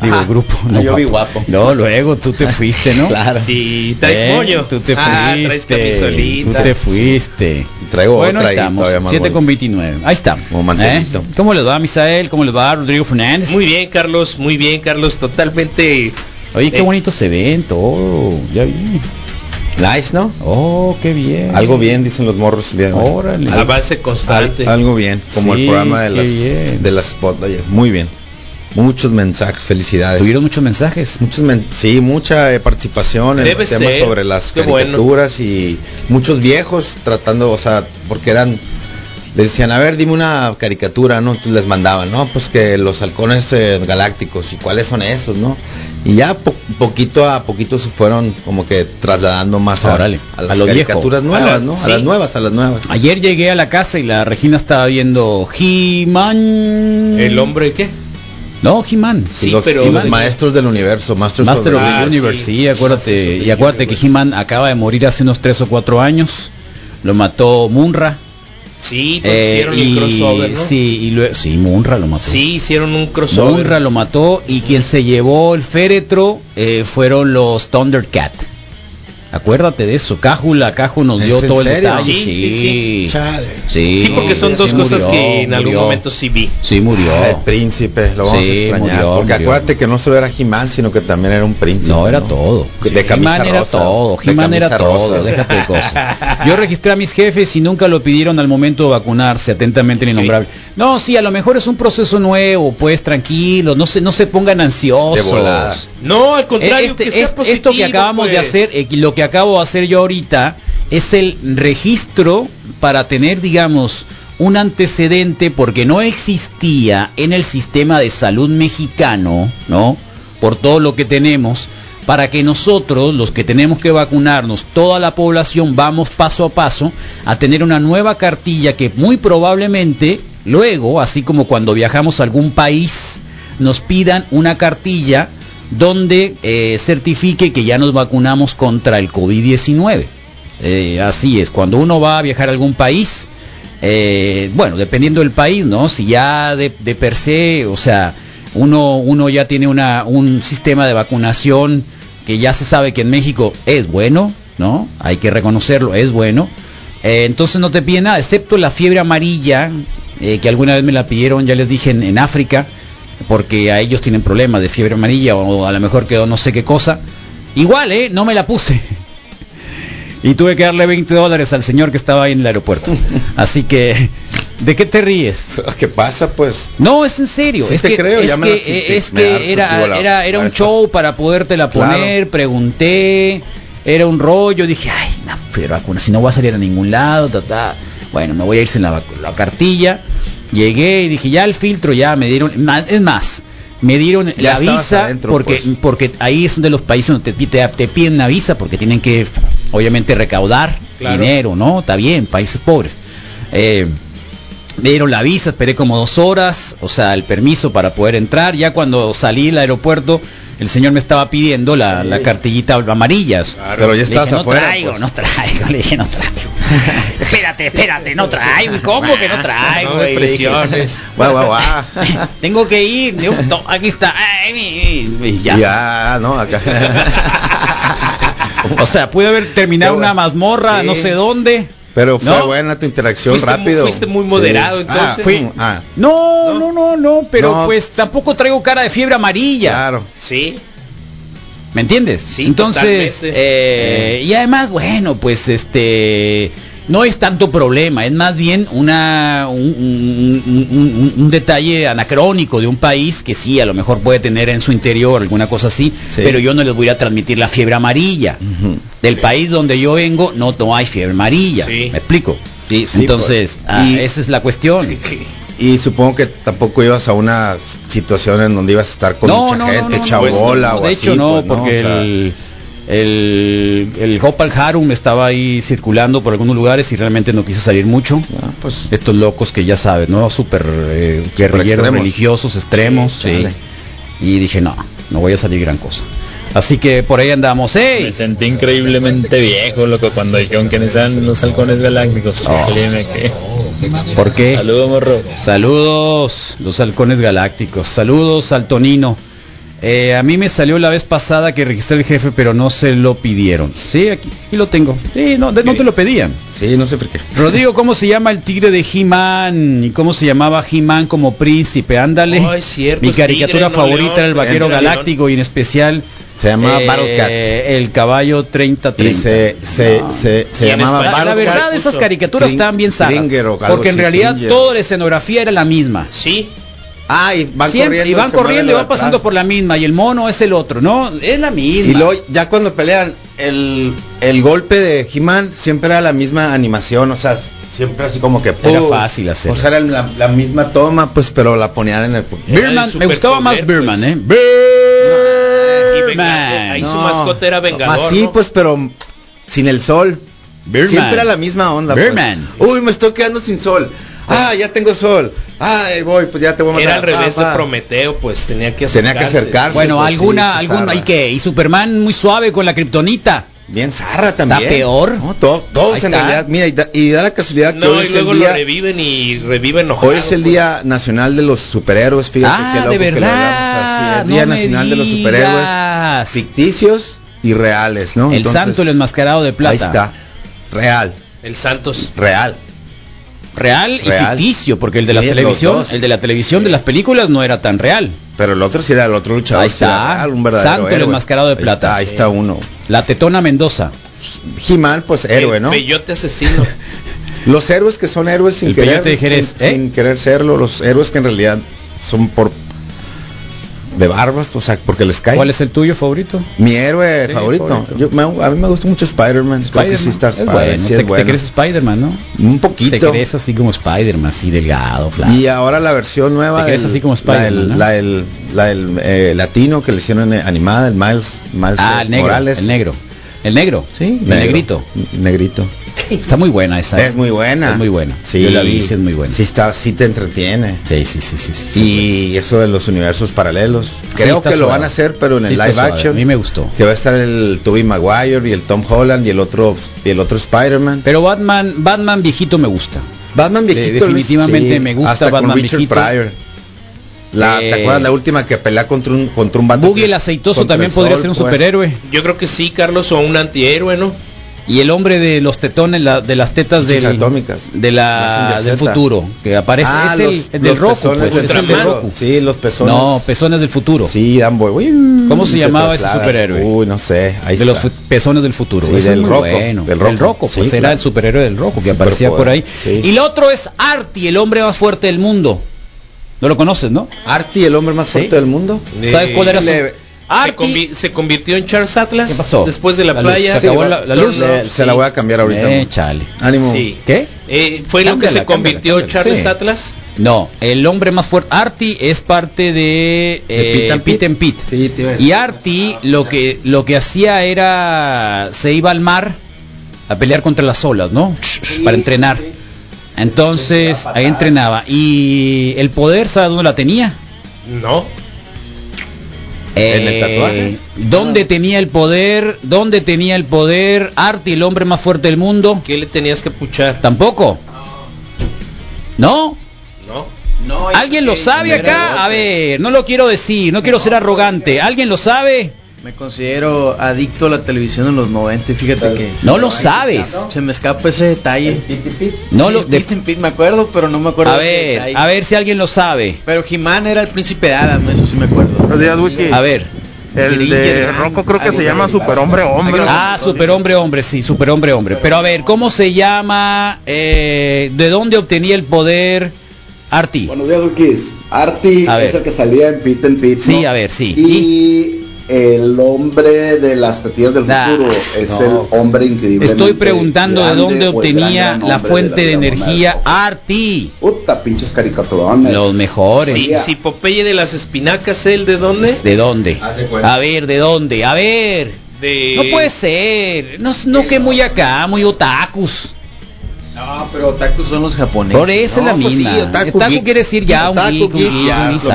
Digo, Ajá. grupo. Ah, yo vi guapo. No, luego tú te fuiste, ¿no? Claro. Sí, traes Eh, moño. Tú te Ah, traes fuiste. tú te fuiste. Traigo bueno, otra ahí estamos. todavía más 7 con 29. Ahí estamos. Como mantelito. ¿Cómo les va, Misael? ¿Cómo les va, Rodrigo Fernández? Muy bien, Carlos, muy bien, Carlos, totalmente. Oye, qué Eh. bonito se ven todo. Ya vi. Nice, ¿no? Oh, qué bien. Algo bien, dicen los morros el día de hoy. Órale. Avance constante. Al- algo bien, como Sí, el programa de las bien. de las spot de ayer. Muy bien. Muchos mensajes, felicidades. Tuvieron muchos mensajes. Muchos men- sí, mucha eh, participación en los temas sobre las Qué bueno. caricaturas y muchos viejos tratando, o sea, porque eran les decían, a ver, dime una caricatura, ¿no? Entonces les mandaban, ¿no? Pues que los halcones eh, galácticos y cuáles son esos, ¿no? Y ya po- poquito a poquito se fueron como que trasladando más a, Órale, a las a viejo. caricaturas A nuevas, las- ¿no? sí. A las nuevas, a las nuevas. Ayer llegué a la casa y la Regina estaba viendo He-Man. ¿El hombre qué? No, He-Man. Sí, los, pero- y los maestros del universo, Masters Master of of the Ah, Universe, sí. sí, acuérdate. Y acuérdate que. He-Man acaba de morir hace unos 3 o 4 años. Lo mató Munra. Sí, Eh, hicieron y, el crossover, ¿no? Sí. Sí, y luego, sí, Munra lo mató. hicieron un crossover. Munra lo mató y quien se llevó el féretro eh, fueron los Thundercat. Acuérdate de eso, Cájula, Caju nos ¿Es dio todo el detalle. Sí, Sí, sí, sí. Chale. sí, Sí, porque son sí dos cosas murió, que en algún momento sí vi. Sí murió. Ah, el príncipe, lo vamos Sí, a extrañar. murió, porque murió. acuérdate que no solo era He-Man, sino que también era un príncipe. No, era todo. De camisa He-Man era rosa, todo. de He-Man era camisa todo. rosa. Déjate de cosas. Yo registré a mis jefes y nunca lo pidieron al momento de vacunarse. Atentamente el innombrable. No, sí, a lo mejor es un proceso nuevo. Pues tranquilos, no se, no se pongan ansiosos. No, al contrario, Este- que sea este- esto que acabamos de pues. hacer, eh, lo que acabo de hacer yo ahorita, es el registro para tener, digamos, un antecedente porque no existía en el sistema de salud mexicano, ¿no? Por todo lo que tenemos, para que nosotros, los que tenemos que vacunarnos, toda la población, vamos paso a paso a tener una nueva cartilla que muy probablemente luego, así como cuando viajamos a algún país, nos pidan una cartilla donde eh, certifique que ya nos vacunamos contra el COVID-19. Eh, así es, cuando uno va a viajar a algún país, eh, bueno, dependiendo del país, ¿no? Si ya de, per se, o sea, uno, uno ya tiene una, un sistema de vacunación que ya se sabe que en México es bueno, ¿no? Hay que reconocerlo, es bueno. Entonces no te pide nada, excepto la fiebre amarilla, que alguna vez me la pidieron, ya les dije, en, en África, porque a ellos tienen problemas de fiebre amarilla o a lo mejor quedó no sé qué cosa. Igual, ¿eh? No me la puse. Y tuve que darle 20 dólares al señor que estaba ahí en el aeropuerto. Así que, ¿de qué te ríes? ¿Qué pasa, pues? No, es en serio. Sí es te que, creo, es ya me la que, sentí, eh, es que era, sentido la- era, era la un show para podértela Claro. poner, pregunté, era un rollo, dije, ay, no, pero vacuna, si no voy a salir a ningún lado, ta, ta. bueno, me voy a irse en la, la cartilla, llegué y dije, ya el filtro, ya me dieron, es más, me dieron Ya la visa, adentro, porque, pues. porque ahí es de los países donde te, te, te piden una visa, porque tienen que, obviamente, recaudar Claro. dinero, ¿no? Está bien, países pobres. Eh, me dieron la visa, esperé como dos horas, o sea, el permiso para poder entrar. Ya cuando salí del aeropuerto, el señor me estaba pidiendo la, la cartillita amarilla. Pero ya Le estabas dije, afuera, No traigo, pues. no traigo, le dije, no traigo. espérate, espérate, no traigo. ¿Y ¿Cómo que no traigo? No presiones. Guau, guau, guau. Tengo que ir. Yo, to- Aquí está. Ay, mi- mi- ya. Ya, no, acá. O sea, pude haber terminado una mazmorra, Sí. no sé dónde. Pero fue ¿No? buena tu interacción Fuiste rápido. fuiste muy moderado, entonces. Ah, fui- ah, No, no, no, no, pero No. pues tampoco traigo cara de fiebre amarilla. claro. Sí. ¿Me entiendes? Sí, Entonces, eh, y además, bueno, pues este no es tanto problema, es más bien una un, un- un- un- un detalle anacrónico de un país que sí, a lo mejor puede tener en su interior alguna cosa así, Sí. pero yo no les voy a transmitir la fiebre amarilla. Del país donde yo vengo no, no hay fiebre amarilla. Sí. ¿Me explico? Entonces, pues, ah, y- esa es la cuestión. Y supongo que tampoco ibas a una situación en donde ibas a estar con mucha gente, chabola o de así. hecho no, pues, porque O sea, el el el Gopal Harum estaba ahí circulando por algunos lugares y realmente no quise salir mucho. ah, pues, Estos locos que ya sabes, ¿no? Super eh, guerrilleros extremos. religiosos extremos, Sí, sí. chale. Y dije, no, no voy a salir gran cosa. Así que por ahí andamos, ¡ey! Me sentí increíblemente viejo, loco, cuando dijeron que eran los halcones galácticos. Oh. Que- ¿Por qué? Saludos, morro. Saludos, los halcones galácticos. Saludos al Tonino. Eh, a mí me salió la vez pasada que registré el jefe, pero no se lo pidieron. Sí, aquí, aquí lo tengo. Sí, no, de- no te lo pedían. sí, no sé por qué. Rodrigo, ¿cómo se llama el tigre de He-Man? ¿Y cómo se llamaba He-Man como príncipe? Ándale. Oh, es cierto, Mi caricatura tigre, favorita era el vaquero galáctico y en especial Se llamaba eh, Battlecat. el caballo 30 Y se, se, No. se, se Y llamaba español, La Battlecat. verdad, esas caricaturas estaban bien sanas. Porque en realidad Kringer. toda la escenografía era la misma. Sí. Ah, y van Siempre, corriendo. y van corriendo y van atrás. pasando por la misma y el mono es el otro, ¿no? Es la misma. Y luego, ya cuando pelean, el, el golpe de He-Man siempre era la misma animación, o sea, siempre así como que... Era ¡pum! fácil hacerlo. O sea, era la, la misma toma, pues, pero la ponían en el... Era Birman, el me gustaba más Birman, pues. ¿eh? Y Birman. ahí su mascota era Vengador. Así, ¿no? pues, pero sin el sol. Birman. Siempre era la misma onda. pues. Birdman. Uy, me estoy quedando sin sol. Ah, ya tengo sol. Ay, voy, pues ya te voy a matar. Era al revés de pa. Prometeo, pues tenía que Tenía que acercarse. Bueno, pues, alguna, sí, alguna. ¿y qué? Y Superman muy suave con la kriptonita. Bien zarra también. ¿Está peor? No, to- todos en realidad. Mira, y da, y da la casualidad que No, hoy y es luego el lo día... reviven y reviven enojado. Hoy es el pues. Día Nacional de los Superhéroes, fíjate Ah, qué loco de que lo verdad, hablamos así. El no Día Nacional de los Superhéroes ficticios y reales, ¿no? el Entonces, santo, el enmascarado de plata. Ahí está. Real, El Santos. real. Real y Real. ficticio, porque el de la Sí, televisión, el de la televisión de las películas no era tan real. Pero el otro sí era el otro luchador. Ahí está. real, un verdadero Santo, el enmascarado de Ahí plata. está, ahí está uno. La Tetona Mendoza. He-Man, pues héroe, el ¿no? Peyote asesino. Los héroes que son héroes sin El querer, sin, ¿eh? sin querer serlo, los héroes que en realidad son por de barbas, o sea, porque les cae. ¿Cuál es el tuyo favorito? Mi héroe Sí, favorito. favorito. Yo- me- a mí me gusta mucho Spider-Man. Creo que sí está es padre, bueno. sí te, es te crees Spider-Man, ¿no? Un Te poquito. crees así como Spider-Man, así delgado, flaco. Y ahora la versión nueva Te crees del- así como la Spider-Man, del, ¿no? la del- la del, eh, latino que le hicieron eh, animada, el Miles, Miles ah, eh, el negro, Morales. el negro. El negro. Sí, el negro. negrito. Negrito. Está muy buena esa. Es muy buena. Es muy buena. Sí. Yo la vi, sí es muy buena. Sí está, sí te entretiene. Sí, sí, sí, sí. sí, Y eso de los universos paralelos. Creo que lo van a hacer, pero en el live suave. action. A mí me gustó. Que va a estar el Tobey Maguire y el Tom Holland y el otro y el otro Spider-Man. Pero Batman, Batman viejito me gusta. Batman viejito. De- definitivamente Luis, me gusta hasta Batman con Richard viejito. Pryor. La, Eh, ¿Te acuerdas la última que pelea contra un contra un Boogie el aceitoso también el podría sol, ser un pues? superhéroe. Yo creo que sí, Carlos, o un antihéroe, ¿no? Y el hombre de los tetones, la- de las tetas del, atómicas. de la, del futuro, que aparece, Ah, es el, los- el del los Roku, pezones pues, es el del. Roku. Sí, los pezones. No, pezones del futuro. Sí, Amboy. Uy, ¿Cómo se llamaba ese superhéroe? Uy, no sé. Ahí de los está. pezones del futuro. Sí, del muy Rocco, bueno. del Del Rocco. Rocco, pues Sí, era claro. el superhéroe del Rocco que aparecía por ahí. Sí. Y el otro es Artie, el hombre más fuerte del mundo. No lo conoces, ¿no? Artie, el hombre más fuerte del mundo. ¿Sabes cuál era su- Se, convi- se convirtió en Charles Atlas ¿Qué pasó? después de la, La luz, playa. se acabó la- la luz. Le- se la voy a cambiar ahorita. Eh, chale. Ánimo. Sí. ¿Qué? Eh, fue lo que se convirtió cámbiala, Charles sí. Atlas. No, el hombre más fuerte. Artie es parte de, eh, Pete and iba a decir. Y Artie lo que lo que hacía era se iba al mar a pelear contra las olas, ¿no? Para entrenar. Entonces ahí entrenaba y el poder, ¿sabe dónde la tenía? No. ¿En el Eh, tatuaje? ¿Dónde tenía el poder? ¿Dónde tenía el poder? Artie, el hombre más fuerte del mundo. ¿Qué le tenías que puchar? Tampoco. ¿No? No. ¿Alguien lo sabe acá? A ver, no lo quiero decir, no quiero ser arrogante. ¿Alguien lo sabe? Me considero adicto a la televisión en los 90, y fíjate que... No lo sabes. Se me escapa ese detalle. No Sí, lo- de- Pit and Pit, me acuerdo, pero no me acuerdo A ese ver, a ver si alguien lo sabe. Pero Jimán era el príncipe de Adam, eso sí me acuerdo. Buenos días, Wiki. A ver. El de Rocco creo que se llama Superhombre Hombre. Ah, superhombre hombre, sí, superhombre hombre. Pero a ver, ¿cómo se llama? Eh, ¿De dónde obtenía el poder Artie? Buenos días, Wikis. Artie A ver. es el que salía en Pit and Pit. Sí, ¿no? a ver, sí. Y el hombre de las tetillas del Nah, futuro es no. el hombre increíble. Estoy preguntando de dónde obtenía la fuente de energía Artie. Puta, pinches caricaturones. Los mejores. Si, si Popeye de las espinacas, ¿el de dónde? ¿De dónde? A ver, ¿de dónde? A ver. De... No puede ser. No, no que muy acá, muy otakus. No, pero otakus son los japoneses. Por eso es la No, pues sí, misma. otaku otaku geek. quiere decir ya un Otaku geek, un geek, geek, ya, un mismo.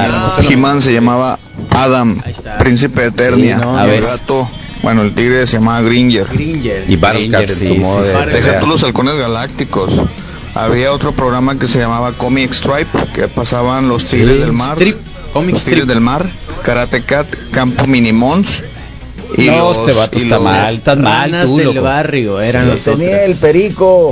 Jimán se llamaba Adam, príncipe de Eternia. Sí, ¿no? A el gato, bueno, el tigre se llamaba Gringer. Gringer. Y Battlecat en su modo de Deja tú los halcones galácticos. Había otro programa que se llamaba Comic Stripe, que pasaban los tigres del mar. Strip, Comic los tigres del mar, Karate Cat, Campo Minimons. Y No, los, este vato y está los- mal, estás mal tú, del loco. barrio eran Lo los tenía el perico.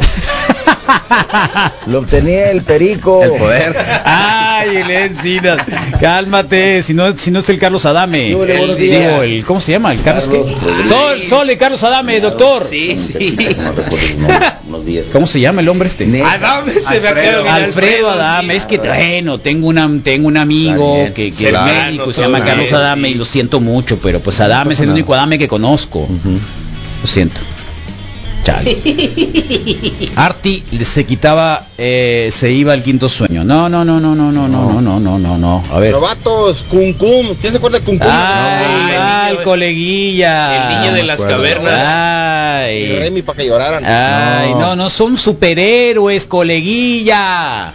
Lo obtenía el perico. El poder. Ay, el Encinas. Cálmate, si no, si no es el Carlos Adame. El- buenos digo, el, ¿cómo se llama? El Carlos, Carlos qué? Sol, Sol, el Carlos Adame, doctor. Sí, sí. El. ¿Cómo se llama el hombre este? Adame se me acaba de olvidar, Alfredo Adame, es que bueno, tengo una tengo un amigo que, que Sí, es claro, médico, se llama Carlos Adame sí. y lo siento mucho, pero pues Adame es el nada. único Adame que conozco. Lo siento. Chale. Arti se quitaba, eh, se iba al quinto sueño. No, no, no, no, no, no, no, no, no, no, no, no. A ver. Novatos, Kun Kun. ¿Quién se acuerda de Kun Kun? Ay, el coleguilla. El niño de las cavernas. Y Ay. Remy para que lloraran. Ay, no, no son superhéroes, coleguilla.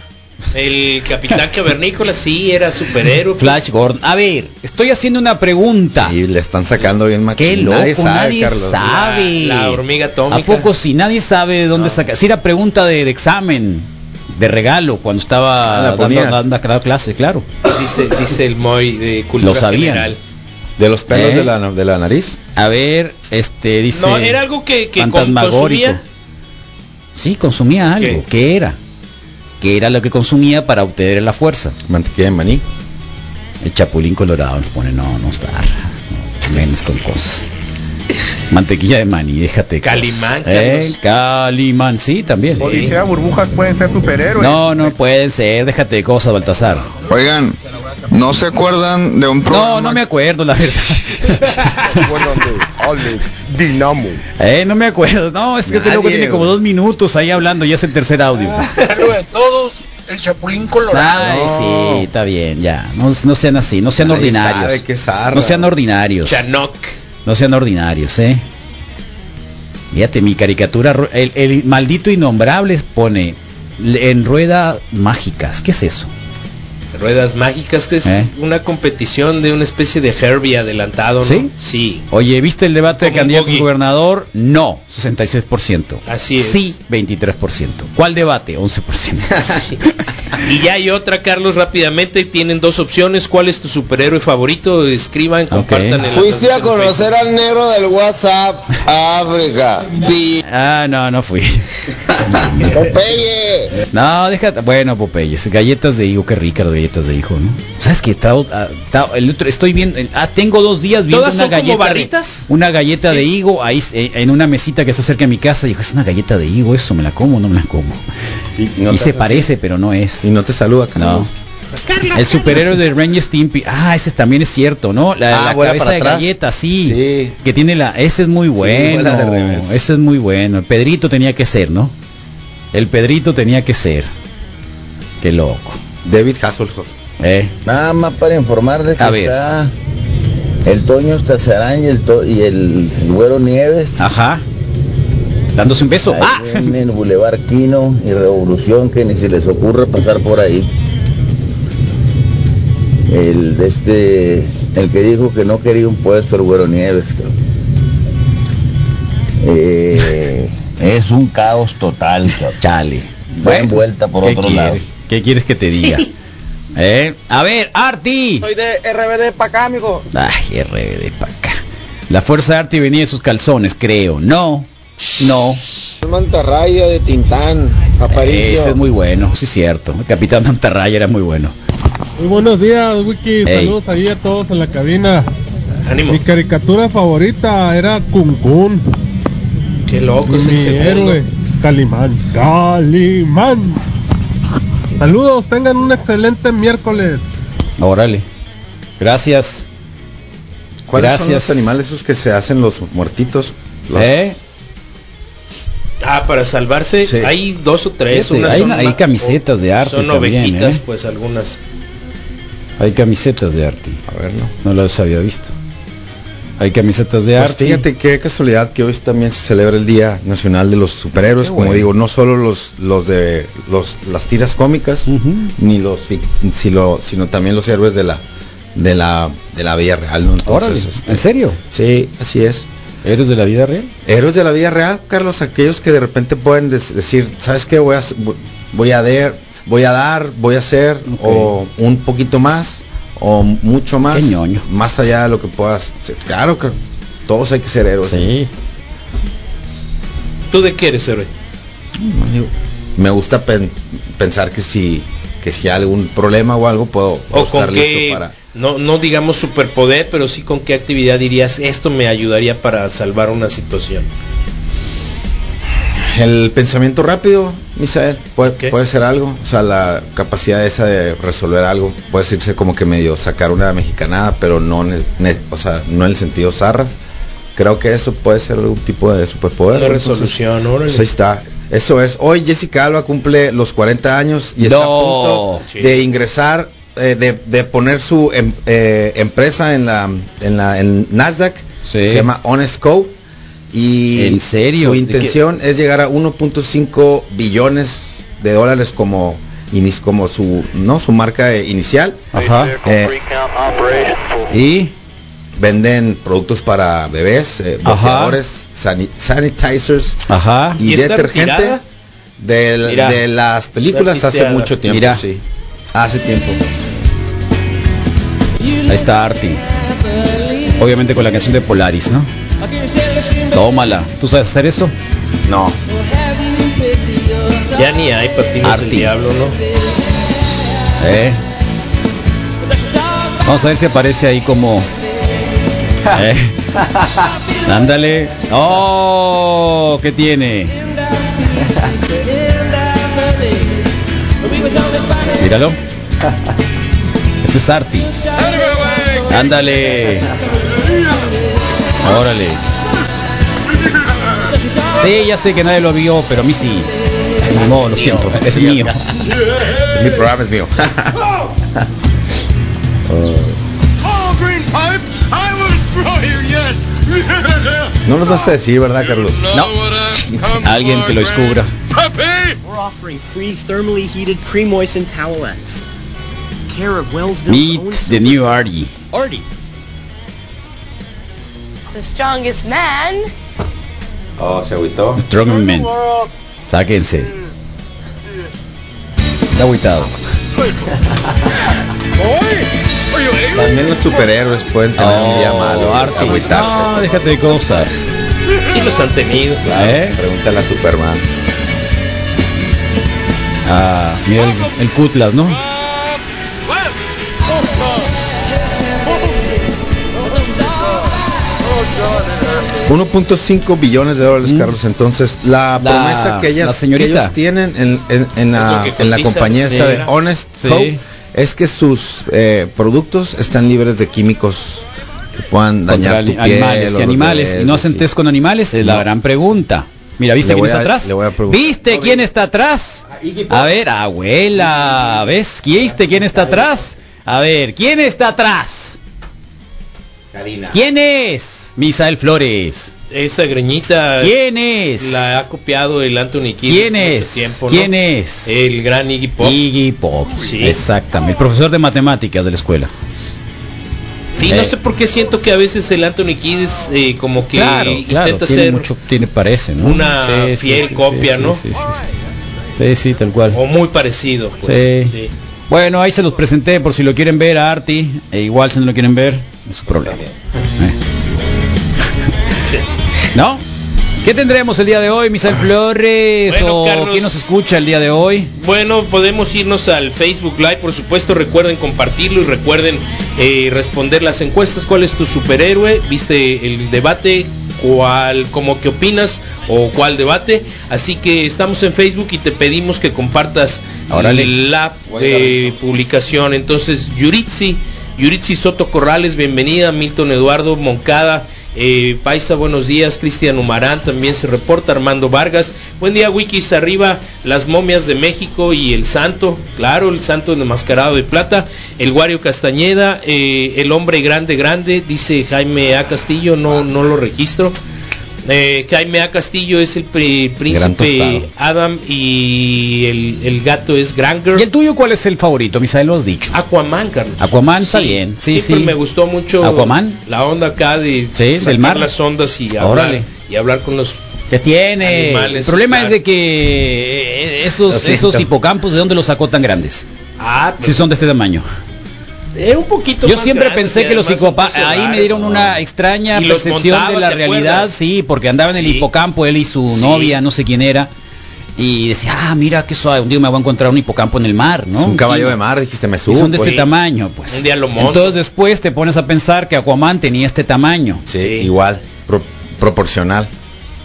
El capitán cavernícola sí era superhéroe. pues. Flash Gordon. A ver, estoy haciendo una pregunta. Y le están sacando bien machín. Qué loco, nadie sabe. Carlos. La, la hormiga atómica. ¿A poco si nadie sabe de dónde saca? Si era pregunta de, de examen, de regalo, cuando Ah, estaba la dando, dando, dando clase, claro. Dice, dice el Moy de cultura Lo sabían. general. De los pelos ¿Eh? de, la, de la nariz. A ver, este dice. No, era algo que, que consumía. Sí, consumía algo. ¿Qué? ¿Qué era? ¿Qué era lo que consumía para obtener la fuerza? Mantequilla de maní. El chapulín colorado nos pone, no, no está. No, menos con cosas. Mantequilla de maní, déjate. Calimán, ¿Eh? Calimán, sí, también. Odisea, burbujas pueden ser superhéroes. No, no pueden ser, déjate de cosas, Baltasar. Oigan, ¿no se acuerdan de un programa? No, no me acuerdo, la verdad. Dinamo. Eh, no me acuerdo. No, es que este loco tiene como dos minutos ahí hablando, ya es el tercer audio. de todos, el Chapulín Colorado. Ay, sí, está bien, ya. No, no sean así, no sean Nadie ordinarios. sabe. No sean ordinarios. Chanok. No sean ordinarios, ¿eh? Fíjate, mi caricatura, el, maldito innombrable pone en rueda mágicas. ¿Qué es eso? Ruedas mágicas, que es ¿Eh? una competición de una especie de Herbie adelantado, ¿no? ¿Sí? Sí. Oye, ¿viste el debate de candidatos a gobernador? No, 66%. Así es. Sí, 23%. ¿Cuál debate? 11%. Y ya hay otra, Carlos, rápidamente. Tienen dos opciones. ¿Cuál es tu superhéroe favorito? Escriban, compartan las Fuiste a conocer al negro del WhatsApp. África. Ah, no, no fui. Popeye. No, déjate. Bueno, Popeyes. Galletas de higo, qué ricas las galletas de higo, ¿no? ¿Sabes qué? Está- ah, está- el otro, estoy viendo. Ah, tengo dos días viendo ¿Todas una son como galleta. de- una galleta de higo ahí eh, en una mesita que está cerca de mi casa. Y digo, es una galleta de higo, eso, ¿me la como o no me la como? Y, no se parece, pero no es. Y no te saluda, No. Carlos. El superhéroe de Ren y Stimpy. Ah, ese también es cierto, ¿no? La, Ah, la cabeza para de atrás. galleta, sí. Sí. Que tiene la. Ese es muy bueno. revés. ese es muy bueno. El Pedrito tenía que ser, ¿no? El Pedrito tenía que ser. Qué loco. David Hasselhoff. Eh. Nada más para informarle que A ver. está el Toño Estazarán y el, to- y el, el Güero Nieves. Ajá. Dándose un beso. Ahí Ah. en el Boulevard Quino y Revolución, que ni se les ocurre pasar por ahí. El de este, el que dijo que no quería un puesto, el Güero Nieves. Eh, es un caos total. Chale. Buen vuelta por ¿Qué otro lado. ¿Qué quieres que te diga? ¿Eh? A ver, Arti. Soy de RBD para acá, amigo. Ay, RBD para acá. La fuerza de Arti venía de sus calzones, creo. No. No. Mantarraya de Tintán, Aparicio. Ese es muy bueno, sí es cierto. El Capitán Mantarraya era muy bueno. Muy buenos días, Wiki. Saludos ahí a todos en la cabina. Ánimo. Mi caricatura favorita era Kun Kun. Qué loco Y ese mi héroe, Calimán. Calimán. Saludos, tengan un excelente miércoles. Órale. Gracias. ¿Cuáles son Gracias. los animales esos que se hacen los muertitos? Los- ¿Eh? Ah, para salvarse Sí. hay dos o tres. Fíjate, unas hay son hay camisetas de arte Son también, ovejitas, ¿eh? pues algunas. Hay camisetas de Arti. A ver, no. No las había visto. Hay camisetas de Pues Arti. fíjate qué casualidad que hoy también se celebra el Día Nacional de los Superhéroes, Qué como bueno. digo, no solo los los de los las tiras cómicas, ni los sino, sino también los héroes de la de la de la vida real, ¿no? Entonces, Órale, este, ¿En serio? Sí, así es. ¿Héroes de la vida real? Héroes de la vida real, Carlos, aquellos que de repente pueden decir, ¿sabes qué? Voy a voy a dar, voy a dar, voy a hacer o un poquito más o mucho más, Qué ñoño. más allá de lo que puedas. Claro que todos hay que ser héroes. Sí. ¿Tú de qué eres héroe? Me gusta pen- pensar que si que si hay algún problema o algo puedo, puedo O con estar listo qué, para no, no digamos superpoder, pero sí con qué actividad dirías, esto me ayudaría para salvar una situación. El pensamiento rápido, Misael, puede, puede ser algo, o sea, la capacidad esa de resolver algo, puede decirse como que medio sacar una mexicanada, pero no, en el, ne- o sea, no en el sentido zarra. Creo que eso puede ser algún tipo de superpoder. Entonces, resolución, órale. pues ahí está. Eso es. Hoy Jessica Alba cumple los 40 años y está a punto Sí. de ingresar, eh, de, de poner su em- eh, empresa en la, en la en Nasdaq. Se llama Honest Co. Y ¿En serio? Su ¿De intención es llegar a 1.5 billones de dólares como inis- como su no su marca inicial. Ajá. Eh, y venden productos para bebés, eh, bloqueadores, sani- sanitizers Ajá. y, ¿Y está detergente Mira. de las películas hace mucho tiempo, Mira. sí. Hace tiempo. Ahí está Arti. Obviamente con la canción de Polaris, ¿no? Tómala. ¿Tú sabes hacer eso? No. Ya ni hay patines Arti. diablo, ¿no? ¿Eh? Vamos a ver si aparece ahí como... ¿Eh? Ándale. ¡Oh! ¿Qué tiene? Míralo. Este es Arti. Ándale. Órale. Sí, ya sé que nadie lo vio, pero a mí sí. Ni modo, lo siento. Es mío. Mi programa es mío. no nos vas a decir, ¿verdad, Carlos? No. Alguien que lo descubra. We're offering free thermally heated pre-moistened towelettes. Care of Wellsville's Meet the new Artie. Artie. The strongest man. Oh, se agüitó. Strongman. Sáquense. Está agüitado. También los superhéroes pueden tener un día malo, Artie. agüitarse. No, déjate de cosas. Sí los han tenido. ¿Eh? Pregúntale a Superman. Ah, mira el, el Cutlas, ¿no? 1.5 billones de dólares, Carlos. Entonces, la. La- promesa que, ellas, la señorita. que ellos tienen en, en- en la, en compañía esta de Honest Sí. Hope es que sus eh, productos están libres de químicos que puedan dañar tu piel. animales, o ¿qué los animales? ¿Y no hacen test con animales? Es la gran pregunta. Mira, ¿viste Le quién está a- atrás? ¿Viste quién está atrás? A ver, abuela, ¿ves? ¿Viste quién está atrás? A ver, ¿quién está atrás? ¿Quién es? Misael Flores. Esa greñita ¿Quién es? la ha copiado el Anthony Kidd ¿Quién es? tiempo, ¿no? ¿Quién es? El gran Iggy Pop. Iggy Pop. Sí. Exactamente. El profesor de matemáticas de la escuela. Y no Eh. sé por qué siento que a veces el Anthony Kidd es, eh, como que claro, claro. intenta ser mucho, tiene, parece, ¿no? una fiel copia, sí, ¿no? Sí, sí, sí. Sí, sí, tal cual. o muy parecido. Pues, Sí. sí. Bueno, ahí se los presenté por si lo quieren ver a Arti. E igual si no lo quieren ver, es su problema. Eh. ¿No? ¿Qué tendremos el día de hoy, Misael Flores? Bueno, ¿O Carlos. quién nos escucha el día de hoy? Bueno, podemos irnos al Facebook Live, por supuesto, recuerden compartirlo y recuerden eh, responder las encuestas. ¿Cuál es tu superhéroe? ¿Viste el debate? ¿Cuál, como que opinas? ¿O cuál debate? Así que estamos en Facebook y te pedimos que compartas Órale. la eh, publicación. Entonces, Yuritsi, Yuritsi Soto Corrales, bienvenida, Milton Eduardo Moncada. Eh, Paisa, buenos días. Cristian Humarán también se reporta. Armando Vargas. Buen día, Wikis. Arriba las momias de México y el santo. Claro, el santo enmascarado de plata. El Guario Castañeda. eh, el hombre grande, grande. Dice Jaime A. Castillo. No, no lo registro. Eh, Jaime A. Castillo es el pri- príncipe. Adam y el, el gato es Granger. ¿Y el tuyo cuál es el favorito, Misael? Lo has dicho. Aquaman, Carlos. Aquaman está bien. Sí, siempre sí. me gustó mucho Aquaman. la onda acá de Sí, sacar del mar. las ondas y hablar, y hablar con los Que tiene. Animales, el problema claro. es de que eh, esos, hipocampos, ¿de dónde los sacó tan grandes? ah, Si son de este tamaño. Eh, un poquito Yo más siempre pensé que los poco ahí me dieron una extraña percepción montaba, de la ¿te realidad, acuerdas? sí, porque andaba en el hipocampo él y su Sí. novia, no sé quién era, y decía, ah, mira qué suave, un día me voy a encontrar un hipocampo en el mar, ¿no? Es un caballo Y- de mar, dijiste, me Y subo. son de pues. este tamaño, pues. Un día lo monto. Entonces después te pones a pensar que Aquaman tenía este tamaño. Sí, Sí. igual, pro- proporcional.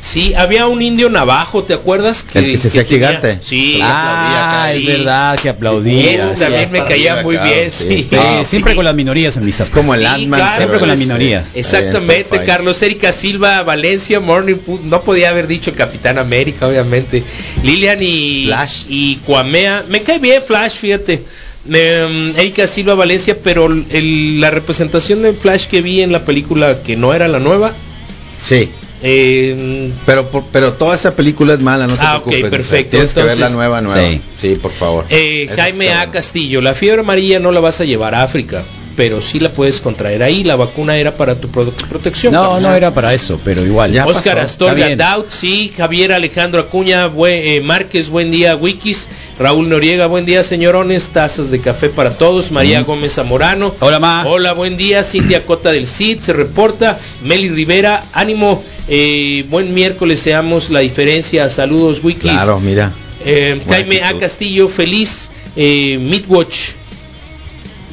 Sí, había un indio navajo, ¿te acuerdas? El que se hacía tenía- gigante. Sí, Ah, aplaudía es acá, sí. verdad que aplaudía. Ese sí. también me caía muy acá, bien, sí. sí. Sí, No, siempre sí. con las minorías en mis Es como el Sí, Ant-Man. claro, Siempre con las es, minorías. eh, Exactamente, eh, Carlos Erika Silva, Valencia, Morning no podía haber dicho Capitán América, obviamente. Lilian y Flash. y Cuamea, me cae bien Flash, fíjate. Em, Erika Silva Valencia, pero el- la representación de Flash que vi en la película que no era la nueva, Sí. Eh, Pero, por- pero toda esa película es mala, no te Ah, ok, preocupes. o sea, perfecto. Tienes que ver la nueva, nueva. Sí. Sí, por favor. eh, Jaime A. Castillo, la fiebre amarilla no la vas a llevar a África, pero sí la puedes contraer ahí, la vacuna era para tu pro- protección. No, no era para eso, pero igual. Ya Oscar pasó. Astorga. Daut, sí, Javier Alejandro Acuña, buen- eh, Márquez, buen día, Wikis, Raúl Noriega, buen día, señorones, tazas de café para todos, María Gómez Zamorano, Hola, ma. hola, buen día, Cintia Cota del CID, se reporta, Meli Rivera, ánimo, eh, buen miércoles, seamos la diferencia, saludos, Wikis, Claro, mira. Eh, Jaime A. Castillo, feliz, eh, Midwatch,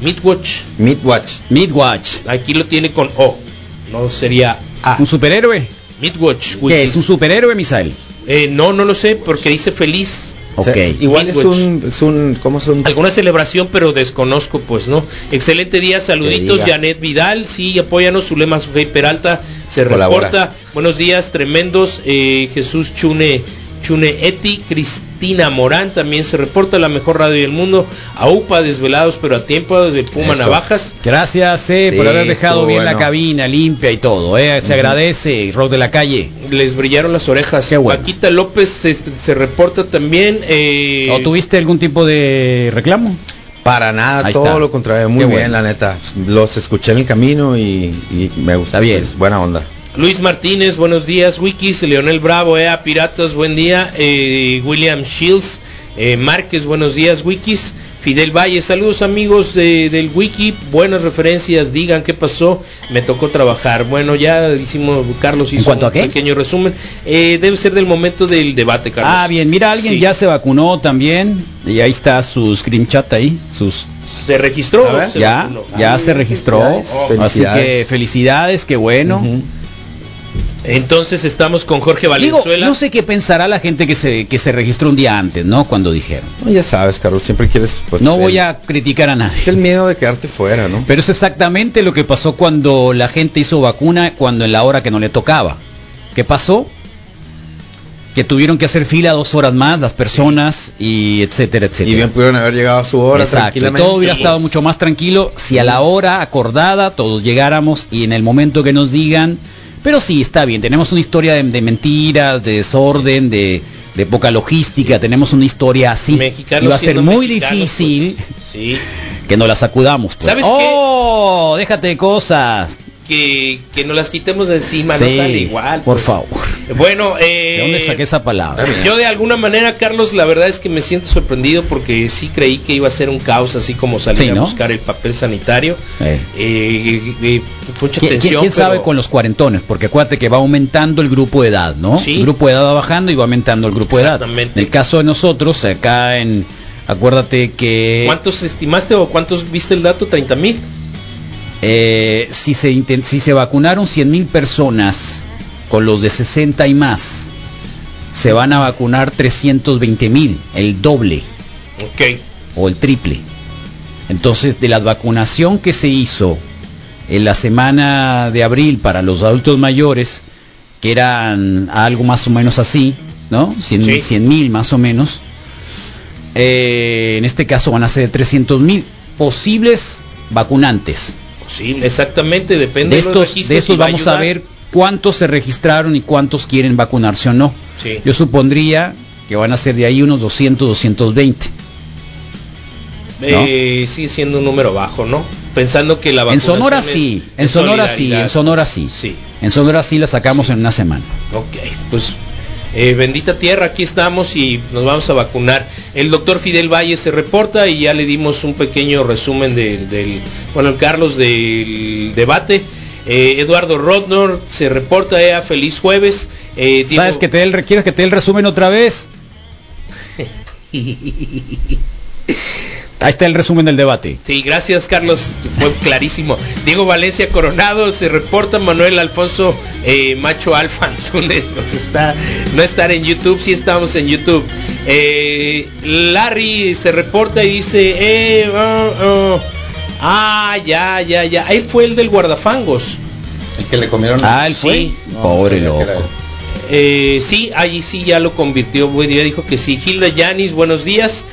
Midwatch, Midwatch. Midwatch. aquí lo tiene con O, no sería A, ¿Un superhéroe? Midwatch, ¿Qué es un superhéroe, Misael? Eh, no, no lo sé, porque dice feliz. Ok. O sea, igual es un, es un, ¿cómo son? Alguna celebración, pero desconozco, pues, ¿no? Excelente día, saluditos. Janet Vidal, sí, apóyanos, Zulema Sujei Peralta, se Colabora. reporta. Buenos días, tremendos, eh, Jesús Chune, Chune Eti, Cristina Morán, también se reporta, la mejor radio del mundo, AUPA, desvelados, pero a tiempo, desde Puma Eso. Navajas. Gracias eh, Sí, por haber dejado bien la cabina limpia y todo. Eh. Se agradece, Rock de la calle. Les brillaron las orejas. Qué bueno. Paquita López se, se reporta también. eh, ¿O tuviste algún tipo de reclamo? Para nada, Ahí todo está. lo contrario, muy Qué bien, bueno. la neta. Los escuché en el camino y, y me gusta. Está bien. pues, buena onda. Luis Martínez, buenos días. Wikis, Leonel Bravo, EA Piratas, buen día. Eh, William Shields, eh, Márquez, buenos días. Wikis, Fidel Valle, saludos amigos de- del wiki, buenas referencias, digan qué pasó, me tocó trabajar. Bueno, ya hicimos, Carlos hizo un a qué? pequeño resumen. Eh, debe ser del momento del debate, Carlos. Ah, bien, mira, alguien Sí. ya se vacunó también. Y ahí está su screenshot ahí, sus se registró. Ver, Se ya, vacunó. ya se registró. felicidades. Así que felicidades, qué bueno. Entonces estamos con Jorge Digo, Valenzuela. no sé qué pensará la gente que se, que se registró un día antes, ¿no? Cuando dijeron. No, ya sabes, Carlos, siempre quieres... Pues, no el- voy a criticar a nadie. Es el miedo de quedarte fuera, ¿no? Pero es exactamente lo que pasó cuando la gente hizo vacuna cuando en la hora que no le tocaba. ¿Qué pasó? Que tuvieron que hacer fila dos horas más las personas y etcétera, etcétera. Y bien pudieron haber llegado a su hora Exacto, y tranquilamente. todo hubiera estado mucho más tranquilo si a la hora acordada todos llegáramos y en el momento que nos digan, pero sí, está bien, tenemos una historia de, de mentiras, de desorden, de, de poca logística, tenemos una historia así. Mexicanos y va a ser muy difícil pues, sí. que nos la sacudamos. pues. ¿Sabes ¡Oh! Déjate de cosas. Que, que nos las quitemos de encima, no sale igual. Por pues. favor. Bueno, eh, ¿De dónde saqué esa palabra? Yo de alguna manera, Carlos, la verdad es que me siento sorprendido porque sí creí que iba a ser un caos, así como salir Sí, a buscar el papel sanitario. Eh. Eh, eh, mucha ¿Quién, quién- tensión. quién sabe pero- con los cuarentones? Porque acuérdate que va aumentando el grupo de edad, ¿no? Sí. El grupo de edad va bajando y va aumentando el grupo de edad. Exactamente. En el caso de nosotros, acá en... Acuérdate que ¿Cuántos estimaste o cuántos viste el dato? ¿30 mil? Eh, si, se si se vacunaron 100 mil personas con los de 60 y más, se van a vacunar 320 mil, el doble Ok. o el triple. Entonces, de la vacunación que se hizo en la semana de abril para los adultos mayores, que eran algo más o menos así, ¿no? 100 mil más o menos. eh, en este caso van a ser 300 mil posibles vacunantes. Posible. Exactamente, depende De de, estos, registros de estos vamos a ver cuántos se registraron y cuántos quieren vacunarse o no. Sí. Yo supondría que van a ser de ahí unos 200, 220. Eh, sigue siendo un número bajo, ¿no? Pensando que la En Sonora sí, en Sonora sí, en Sonora sí. Sí. En Sonora sí la sacamos en una semana. Ok, pues eh, bendita tierra, aquí estamos y nos vamos a vacunar. El doctor Fidel Valle se reporta y ya le dimos un pequeño resumen de- del, bueno, el Carlos del debate. Eh, Eduardo Rodnor se reporta, eh, feliz jueves. Eh, Diego- ¿Sabes que te el, quieres que te dé el resumen otra vez? Ahí está el resumen del debate. Sí, gracias Carlos, fue clarísimo. Diego Valencia Coronado se reporta, Manuel Alfonso eh, Macho Alfa Antunes nos está, no estar en YouTube, sí estamos en YouTube. Eh, Larry se reporta y dice, eh, ah, ah, ah, ya, ya, ya, él fue el del guardafangos. El que le comieron. Ah, él fue. Sí. Pobre loco. Eh, sí, allí sí ya lo convirtió, buen día, dijo que sí. Hilda Yanis, buenos días.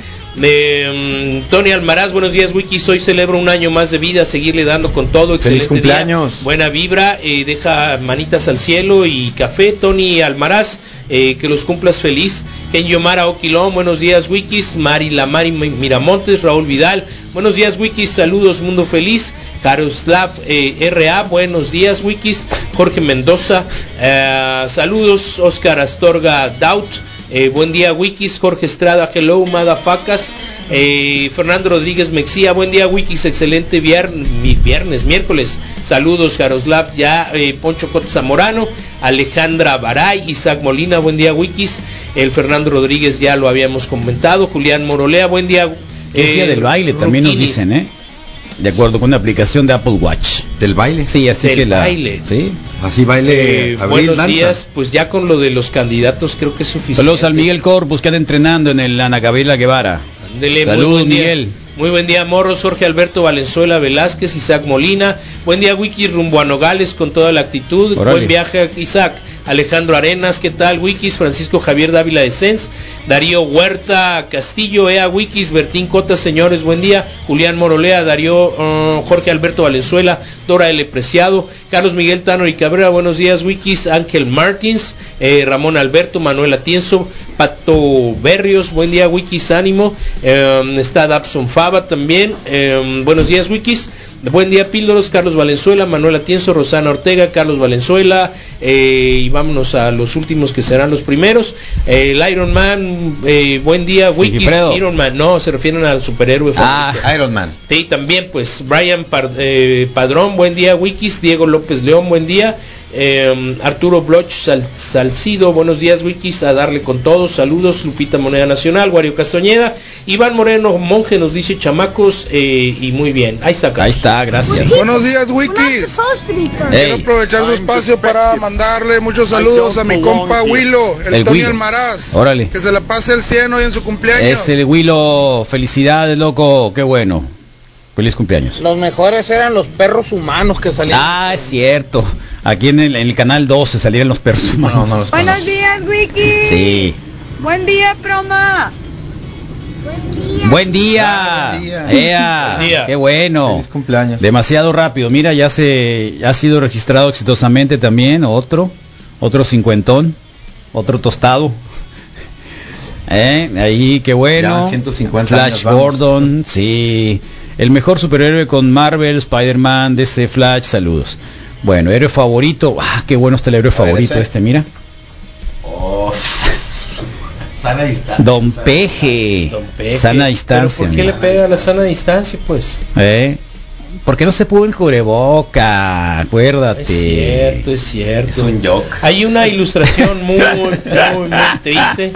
Eh, mm, Tony Almaraz, buenos días, Wiki. Hoy celebro un año más de vida, seguirle dando con todo. Feliz Excelente cumpleaños. día. Buena vibra, eh, deja manitas al cielo y café. Tony Almaraz, eh, que los cumplas feliz. Ken Yomara Oquilón, buenos días, Wikis. Mari Lamari Miramontes, Raúl Vidal, buenos días, Wikis. Saludos, mundo feliz. Karoslav eh, RA, buenos días, Wikis. Jorge Mendoza, eh, saludos. Oscar Astorga Daut. Eh, buen día Wikis, Jorge Estrada, hello, madafacas. Eh, Fernando Rodríguez Mexía, buen día Wikis, excelente viernes, viernes miércoles. Saludos Jaroslav, ya eh, Poncho Cota Zamorano, Alejandra Baray, Isaac Molina, buen día Wikis. El Fernando Rodríguez ya lo habíamos comentado, Julián Morolea, buen día. ¿Qué decía eh, del baile? También nos dicen, ¿eh? De acuerdo con una aplicación de Apple Watch. ¿Del baile? Sí, así Del que la... baile. Sí. Así baile. Eh, abril, buenos danza. días, pues ya con lo de los candidatos creo que es suficiente. Saludos al Miguel Corpus que anda entrenando en el Ana Gabriela Guevara. Saludos. Miguel. Muy buen día, Morros, Jorge Alberto Valenzuela Velázquez, Isaac Molina. Buen día, Wikis, rumbo a Nogales con toda la actitud. Buen viaje, Isaac. Alejandro Arenas, ¿qué tal? Wikis, Francisco Javier Dávila de Sens, Darío Huerta Castillo, Ea Wikis, Bertín Cota, señores, buen día. Julián Morolea, Darío, uh, Jorge Alberto Valenzuela, Dora L. Preciado, Carlos Miguel Tano y Cabrera, buenos días, Wikis, Ángel Martins, eh, Ramón Alberto, Manuel Atienzo, Pato Berrios, buen día, Wikis, ánimo. Eh, está Dabson Fava también, eh, buenos días, Wikis. Buen día, Píldoros, Carlos Valenzuela, Manuel Atienzo, Rosana Ortega, Carlos Valenzuela, eh, y vámonos a los últimos que serán los primeros. Eh, el Iron Man, eh, buen día, Wikis. Iron Man, no, se refieren al superhéroe Ah, favorito. Iron Man. Sí, también pues Brian eh, Padrón, buen día, Wikis, Diego López León, buen día. Eh, Arturo Bloch Sal- Salcido, buenos días Wikis, a darle con todos, saludos, Lupita Moneda Nacional, Wario Castañeda, Iván Moreno Monje nos dice chamacos eh, y muy bien, ahí está. Ahí está, gracias. Buenos días, Wikis. Quiero aprovechar su espacio para mandarle muchos saludos a mi compa Willow, el, El Tony Willow. Almaraz. Órale. Que se la pase el 100 hoy en su cumpleaños. Es el Willow, felicidades, loco, qué bueno. Feliz cumpleaños. Los mejores eran los perros humanos que salían. Ah, es cierto. Aquí en el, en el canal 12 salieron los perros humanos. Buenos días, Wiki. Sí. Buen día, Proma. Buen día. Ea, Buen día. Qué bueno. Feliz cumpleaños. Demasiado rápido. Mira, ya se ha sido registrado exitosamente también otro, otro cincuentón, otro tostado. Eh, Ahí, qué bueno. Ya, 150 Flash años. Gordon, sí. El mejor superhéroe con Marvel, Spider-Man, DC Flash, saludos. Bueno, héroe favorito. Ah, qué bueno está el héroe favorito este, mira. Sana distancia. Don Peje. Don Peje. Sana Pero distancia. ¿Por qué le pega a la sana distancia, pues? ¿Eh? ¿Por qué no se pudo el cubreboca? Acuérdate. Es cierto, es cierto. Es un joke. Hay una ilustración muy, muy, muy triste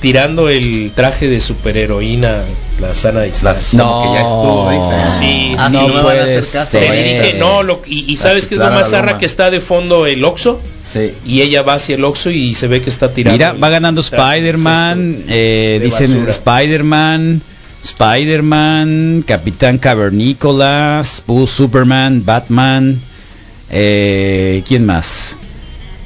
tirando el traje de superheroína, la sana distancia. Como que ya estuvo, dice. Sí, Ah, sí. no me van a puede hacer caso. ser. Le dije no, lo- y, y sabes que es lo más zarra que está de fondo el Oxxo Sí. y ella va hacia el Oxxo y se ve que está tirando. Mira, va ganando Spider-Man, eh, dicen. Spider-Man, Spider-Man, Capitán Cavernícola, Spoo- Superman, Batman, eh, ¿quién más?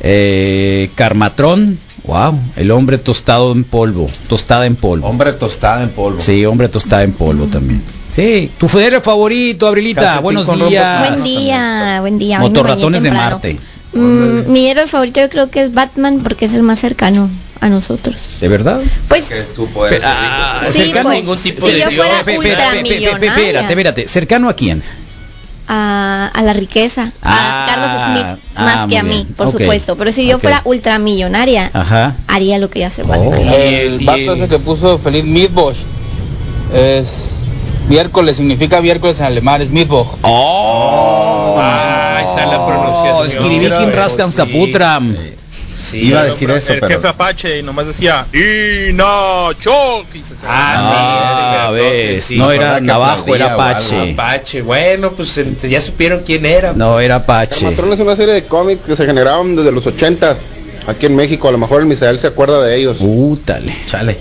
Eh, Carmatron, wow, el hombre tostado en polvo, tostada en polvo. Hombre tostada en polvo. Sí, hombre tostada en polvo también. Sí, tu federo favorito, Abrilita, Calcetín buenos días. Buen día, buen día. Motorratones de. Marte, Mm, mi héroe favorito yo creo que es Batman porque es el más cercano a nosotros. ¿de verdad? Pues Que su poder es Ah, rico. Sí, cercano pues, ningún tipo si de yo Dios. fuera Espérate, espérate, cercano a quién? a, a la riqueza, Ah, a Carlos Smith, ah, más que a mí, bien. por supuesto. Pero si yo fuera ultramillonaria, Ajá. haría lo que hace Oh. Batman. El Y vato el- ese que puso feliz Mittwoch es miércoles, significa miércoles en alemán, es Mittwoch. Oh, Ah, pronunciación. Skiribikim Pero, Rastams sí, Caputram. Sí. Iba a decir eso, el pero jefe Apache y nomás decía Inacho. y se. Ah, sí, Ah, ese sí. no ¿verdad era Navajo, era? Apache. Apache, bueno, pues ent- ya supieron quién era. No, era Apache. Es una serie de cómics que se generaron desde los 80s aquí en México. A lo mejor el Misael se acuerda de ellos. Útale, Chale.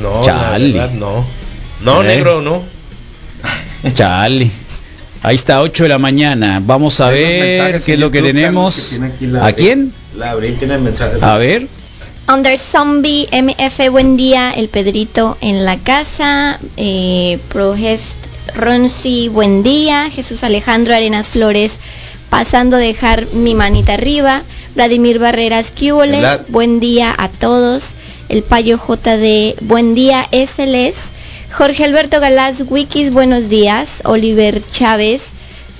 No, Chale. la verdad, no. No, ¿Eh? negro, no. chale. Ahí está, 8 de la mañana. Vamos a ver qué es lo que tenemos. ¿A quién? La Abril tiene mensajes. A ver. Under Zombie MF, buen día, el Pedrito en la casa, eh, Progest Ronzi, buen día, Jesús Alejandro Arenas Flores, pasando a dejar mi manita arriba, Vladimir Barreras Cúbole, Vlad. buen día a todos, el Payo JD, buen día, SLS, Jorge Alberto Galás, Wikis, buenos días, Oliver Chávez,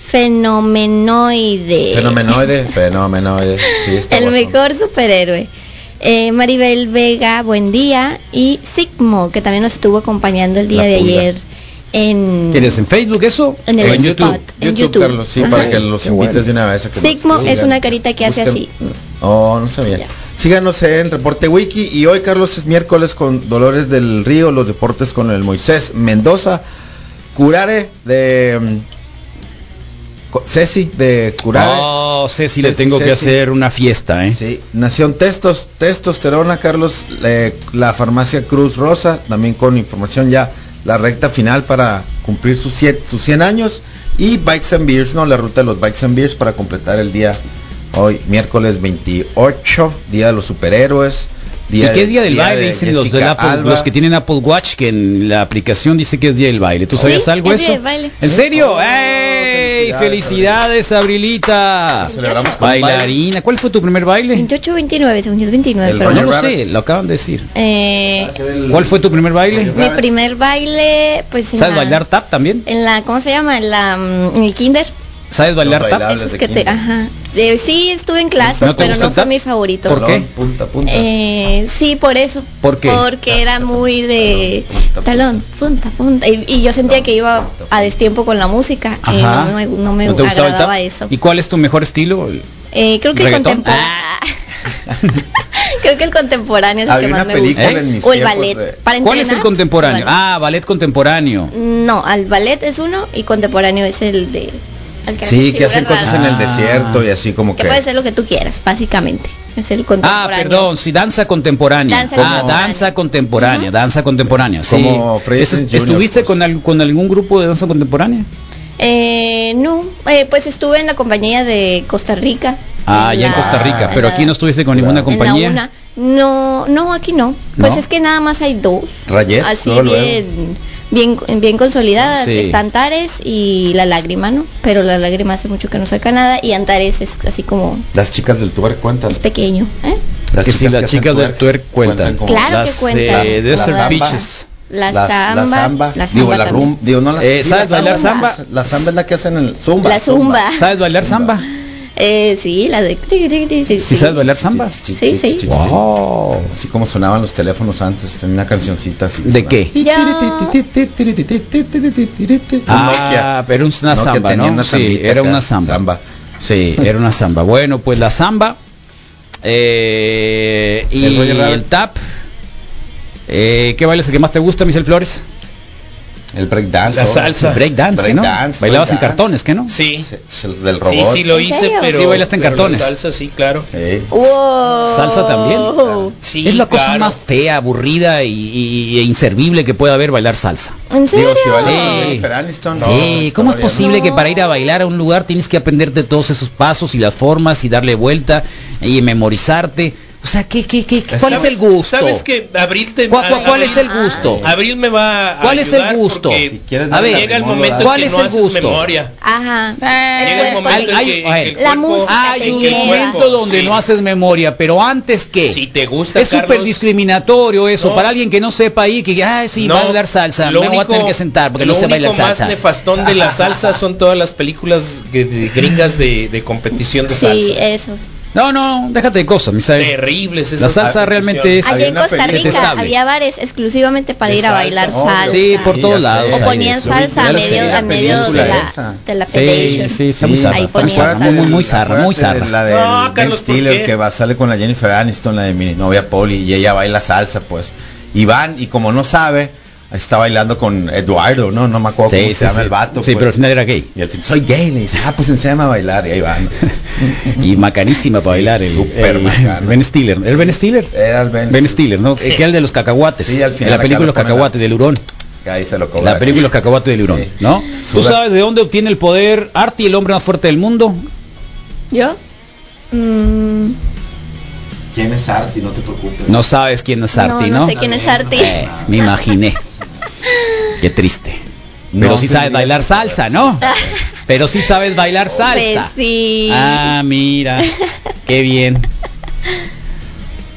Fenomenoide. Fenomenoide, fenomenoide. Sí, está El guasón. mejor superhéroe. Eh, Maribel Vega, buen día. Y Sigmo, que también nos estuvo acompañando el día La de pulga. ayer en, ¿Quién es en Facebook eso? en el ¿O en spot, YouTube? en YouTube, YouTube. Carlos, sí, Ajá. para que los invites bueno. de una vez a que Sigmo es una carita que hace así. Oh, no sabía. Ya. Síganos en Reporte Wiki y hoy Carlos es miércoles con Dolores del Río, los deportes con el Moisés Mendoza, Curare de mm, Ceci de Curare. Oh, Ceci, le Ceci, tengo que hacer una fiesta, ¿eh? Sí, Nación Testos, Testosterona, Carlos, eh, la farmacia Cruz Rosa, también con información ya la recta final para cumplir sus 100, sus 100 años y Bikes and Beers, no, la ruta de los Bikes and Beers para completar el día hoy, miércoles 28, día de los superhéroes. ¿Y qué día del baile? de Dicen los, del Apple- los que tienen Apple Watch, que en la aplicación dice que es día del baile. ¿Tú sabías Sí, algo es eso? día del baile. ¿En serio? Oh, ¡Ey! felicidades, Abrilita. Celebramos con Bailarina. ¿Cuál fue tu primer baile? 28, 29, según yo, 29. El pero no lo sé, lo acaban de decir. Eh, ¿Cuál fue tu primer baile? mi primer baile, pues en ¿Sabes la, bailar tap también? En la, ¿cómo se llama? En la, mm, en el kinder. ¿Sabes bailar tap? Esos que te, ajá. Eh, sí, estuve en clases, ¿No te pero no fue tap? mi favorito. ¿Por qué? Punta, punta. Eh, sí, por eso. ¿Por qué? Porque era muy de talón, punta, punta. Y, y yo sentía que iba a destiempo con la música. y Ajá. no me, no me ¿No te gustaba el agradaba tap? eso. ¿Y cuál es tu mejor estilo? Eh, creo que el ¿Reggaetón? contemporáneo. creo que el contemporáneo es el Había que una más me gusta. en mis o el tiempos ballet. de- Para ¿Cuál es el contemporáneo? el ballet. Ah, ballet contemporáneo. No, al ballet es uno y contemporáneo es el de. Que Sí, que hacen cosas en el desierto y así como Que que. puede ser lo que tú quieras, básicamente. Es el Ah, contemporáneo. perdón, sí, danza contemporánea. Danza ah, contemporánea. danza contemporánea, danza contemporánea. Sí. Como ¿Estuviste con, al- con algún grupo de danza contemporánea? Eh, no, eh, pues estuve en la compañía de Costa Rica. Ah, ya en Costa Rica, pero la- aquí no estuviste con ninguna en la compañía. una. No, no, aquí no. Pues ¿No? es que nada más hay dos. Rayet, Así bien, bien, bien consolidadas. Sí. Está Antares y La Lágrima, ¿no? Pero La Lágrima hace mucho que no saca nada y Antares es así como Las chicas del tuer cuentan. pequeño. ¿eh? Las que sí, las chicas del twerk cuentan. como- Claro las, que cuentan. eh, Desert La samba. Beaches. La Las- samba. la samba, la digo samba la rum, digo no la Eh, sí, ¿sabes la bailar samba? La samba es la que hacen el zumba. La zumba. ¿Sabes bailar samba? Eh, sí, la de... ¿Sí sabes bailar samba? Sí, sí. Wow. Así como sonaban los teléfonos antes, tenía una cancioncita así. ¿De qué? Ah, Nokia. pero una Nokia samba, ¿no? una Sí, era acá, una samba. samba. Sí, era una samba. Bueno, pues la samba eh, y El tap. Eh, ¿Qué baile es el que más te gusta, Michel Flores? El breakdance. La salsa. Breakdance, ¿no? Breakdance, Bailabas en cartones, ¿qué no? Sí. Del Sí, robot. sí lo ¿En hice, pero Sí, bailaste en pero la cartones. salsa sí, claro. Sí. Wow. Salsa también. Sí, es la cosa claro. más fea, aburrida y, y- e inservible que pueda haber bailar salsa. ¿En serio? Digo, si bailas Sí. con no, Sí, ¿cómo es posible que para ir a bailar a un lugar tienes que aprenderte todos esos pasos y las formas y darle vuelta y memorizarte? O sea, ¿qué, qué, qué, ¿cuál es el gusto? ¿Sabes que Abril te ¿Cuál- cuál- cuál Abril- es el gusto? Abril me va a ¿Cuál es el ayudar gusto? porque Si quieres A ver, llega el momento lo ¿Cuál en que es no el haces gusto? memoria. Ajá. Llega el momento en Hay- que, hay- en que el La cuerpo- música Hay un momento donde sí. no haces memoria, pero antes que Si te gusta, es súper discriminatorio eso No. para alguien que no sepa ahí que ah sí No, va a bailar salsa, lo me voy a tener que sentar porque lo no sé bailar único más salsa. nefastón de la salsa son todas las películas gringas de, competición de Sí, salsa. eso. No, no, déjate de cosas, Misael. Terribles esas La salsa realmente es Allá Había en Costa Rica detestable. había bares exclusivamente para De ir a salsa, bailar obvio. salsa. Sí, por Sí, todos lados. O ponían salsa a medio, a medio de la, de la Sí, sí, está muy Sí, zarra, está muy muy, salsa. muy, muy zarra, muy zarra. La de No, Ben Carlos, ¿por Stiller que va, sale con la Jennifer Aniston, la de mi novia Polly, y ella baila salsa, pues. Y van, y como no sabe, está bailando con Eduardo, ¿no? No me acuerdo Sí, cómo sí, se llama sí. el vato. Sí, pues. pero al final era gay. Y al fin, soy gay, le dice, ah, pues enséñame a bailar, y ahí van. Y macanísima para bailar el, súper el. Ben Stiller. ¿El Ben Stiller? Era el Ben, Ben Stiller, ¿no? Que era el de los cacahuates. Sí, al final En la película lo Los cacahuates del hurón. ahí se lo cobra. La película Los cacahuates del hurón, Sí. ¿no? ¿Tú Suda- sabes de dónde obtiene el poder Artie, el hombre más fuerte del mundo? ¿Yo? Mm, ¿Quién es Arti? No te preocupes. No sabes quién es Artie, no, ¿no? no sé quién es Arti. Eh, me imaginé. Qué triste. Pero No sí sabes bailar salsa, ¿no? Pero sí sabes bailar salsa. Pues sí. Ah, mira. Qué bien.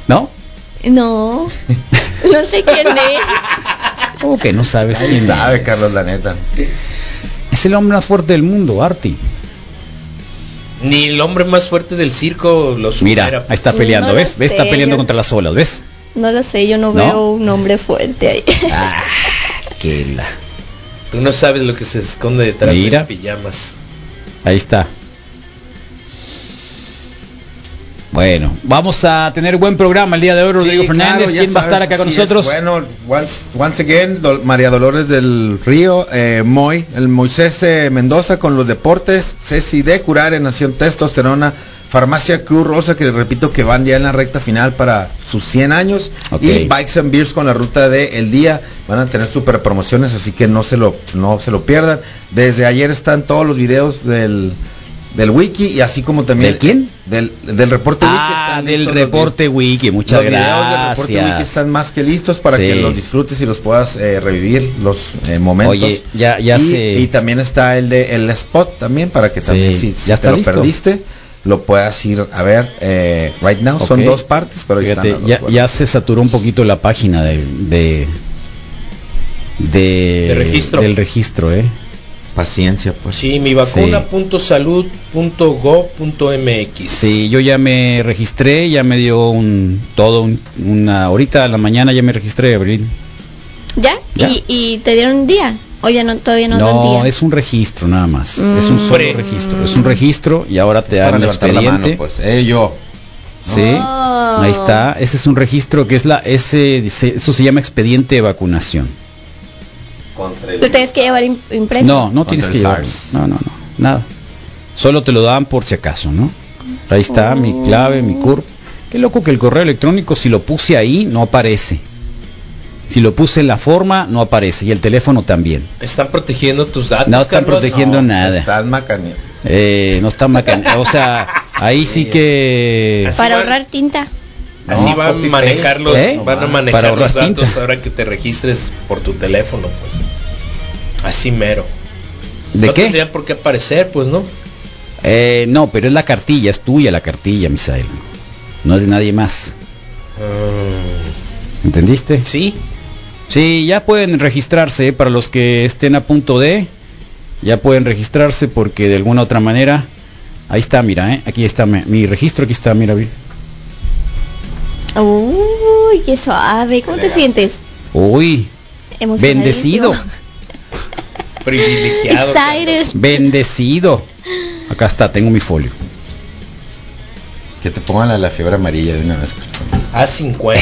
¿No? No. No sé quién es. ¿Cómo que no sabes ¿Quién quién sabe, es? Carlos, la neta? Es el hombre más fuerte del mundo, Artie. Ni el hombre más fuerte del circo lo supera. Mira, ahí está No peleando, lo ¿ves? ¿Ves? Está peleando yo- contra las olas, ¿ves? No lo sé, yo no, ¿No? veo un hombre fuerte ahí. Ah, Tú no sabes lo que se esconde detrás Mira. de pijamas. Ahí está. Bueno, vamos a tener buen programa el día de hoy, Rodrigo Sí, Fernández. claro, ¿Quién va a estar acá con es. nosotros? Bueno, once, once again, María Dolores del Río, eh, Moy, el Moisés eh, Mendoza con los deportes, Ceci de Curar en Nación Testosterona, Farmacia Cruz Rosa, que repito que van ya en la recta final para sus 100 años, y Bikes and Beers con la ruta de El Día, van a tener super promociones, así que no se lo, no se lo pierdan. Desde ayer están todos los videos del del wiki y así como también ¿De quién? del, del reporte wiki Ah, están del los reporte wiki, muchas los videos del reporte wiki gracias. están más que listos para Sí. que los disfrutes y los puedas eh, revivir los eh, momentos Oye, ya- ya y, sé. y también está el de el spot también para que también si, si ya te está lo listo. perdiste lo puedas ir a ver eh, right now son dos partes pero ahí Fíjate, están ya, ya se saturó un poquito la página de, de, de- De registro. del registro, ¿eh? paciencia pues Sí, mi vacuna.salud.go.mx. Sí, yo ya me registré, ya me dio un todo un- una ahorita a la mañana ya me registré, Abril. ¿Ya? Ya. ¿Y, y te dieron un día? O ya no, todavía no, No, es un registro nada más. Es un Mm. solo registro, es un registro y ahora te dan el levantar la expediente. mano pues eh, yo Sí, Oh. ahí está. Ese es un registro que es la ese dice- eso se llama expediente de vacunación. ¿Tú tienes que llevar im- impreso? No, no tienes que. SARS. No, no, no, nada. Solo te lo dan por si acaso, ¿no? Ahí está mi clave, mi CURP. Qué loco que el correo electrónico si lo puse ahí no aparece. Si lo puse en la forma no aparece y el teléfono también. Están protegiendo tus datos. No están Carlos? protegiendo nada. están macaneando Eh, no está macan- O sea, ahí sí que Para ahorrar tinta. Así No, van manejar los, ¿eh? van a Para manejar ahorrar los datos tinta. ahora que te registres por tu teléfono, pues. Así mero. ¿De no qué? tendría por qué aparecer, pues, ¿no? Eh, no, pero es la cartilla, es tuya la cartilla, Misael. No es de nadie más. ¿Entendiste? Sí. Sí, ya pueden registrarse, ¿eh? para los que estén a punto de, ya pueden registrarse porque de alguna otra manera, ahí está, mira, ¿eh? aquí está mi, mi registro, aquí está, mira. Uy, qué suave. ¿Cómo te sientes? Uy, bendecido, Privilegiado. Bendecido. Acá está, tengo mi folio. que te pongan la, la fiebre amarilla de una vez A50.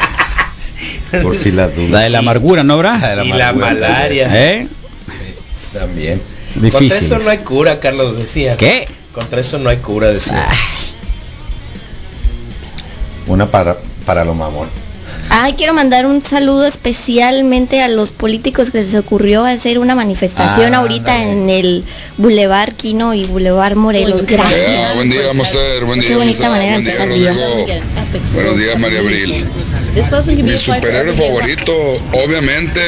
por si las dudas La de la amargura, ¿no, La habrá? de la y la malaria. ¿Eh? también Contra Difícil. eso no hay cura, Carlos decía. ¿Qué? Contra eso no hay cura, decía. una para para lo mamón Ay, quiero mandar un saludo especialmente a los políticos que se les ocurrió hacer una manifestación Ah, ahorita en el Boulevard Quino y Boulevard Morelos. Gracias. Ah, buen día, Master. Buen Qué día, bonita Master. manera de Buen día, empezar el día. Rodrigo. Buenos días, María Abril. Mi superhéroe favorito, obviamente,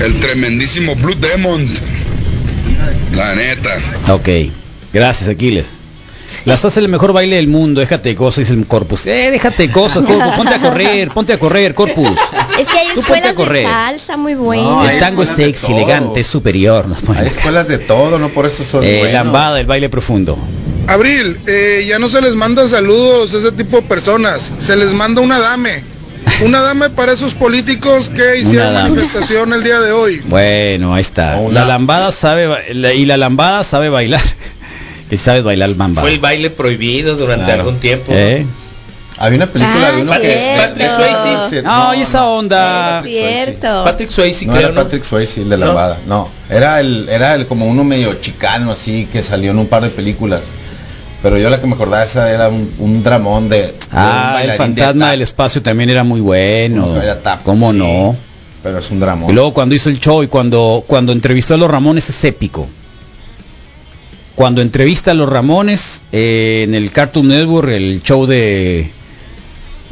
el tremendísimo Blue Demon. La neta. Ok, gracias Aquiles. Las hace el mejor baile del mundo, déjate de cosas, dice el Corpus. Eh, déjate de cosas, Corpus, ponte a correr, ponte a correr, Corpus. Es que hay Tú ponte a escuelas de correr. salsa muy No, buenas. hay el tango es sexy, elegante, es superior. nos hay escuelas de todo no por eso sos Eh, bueno. lambada, el baile profundo. Abril, eh, ya no se les manda saludos a ese tipo de personas, se les manda una dame. Una dame para esos políticos que hicieron manifestación el día de hoy. Bueno, ahí está. La lambada sabe y la lambada sabe bailar. Que sabe bailar lambada. Fue el baile prohibido durante Claro. algún tiempo. ¿Eh? había una película Ah, de uno que. Patrick Swayze. Sí, No, y esa onda. Patrick Swayze. Cierto. Patrick Swayze, no creo, era ¿no? Patrick Swayze el de ¿No? lambada no era el era el como uno medio chicano así que salió en un par de películas pero yo la que me acordaba esa era un, un dramón de, de un Ah, el fantasma de del espacio también era muy bueno. Era tap, ¿Cómo sí. no? pero es un dramón Y luego cuando hizo el show y cuando, cuando entrevistó a los Ramones es épico. Cuando entrevista a los Ramones eh, en el Cartoon Network, el show de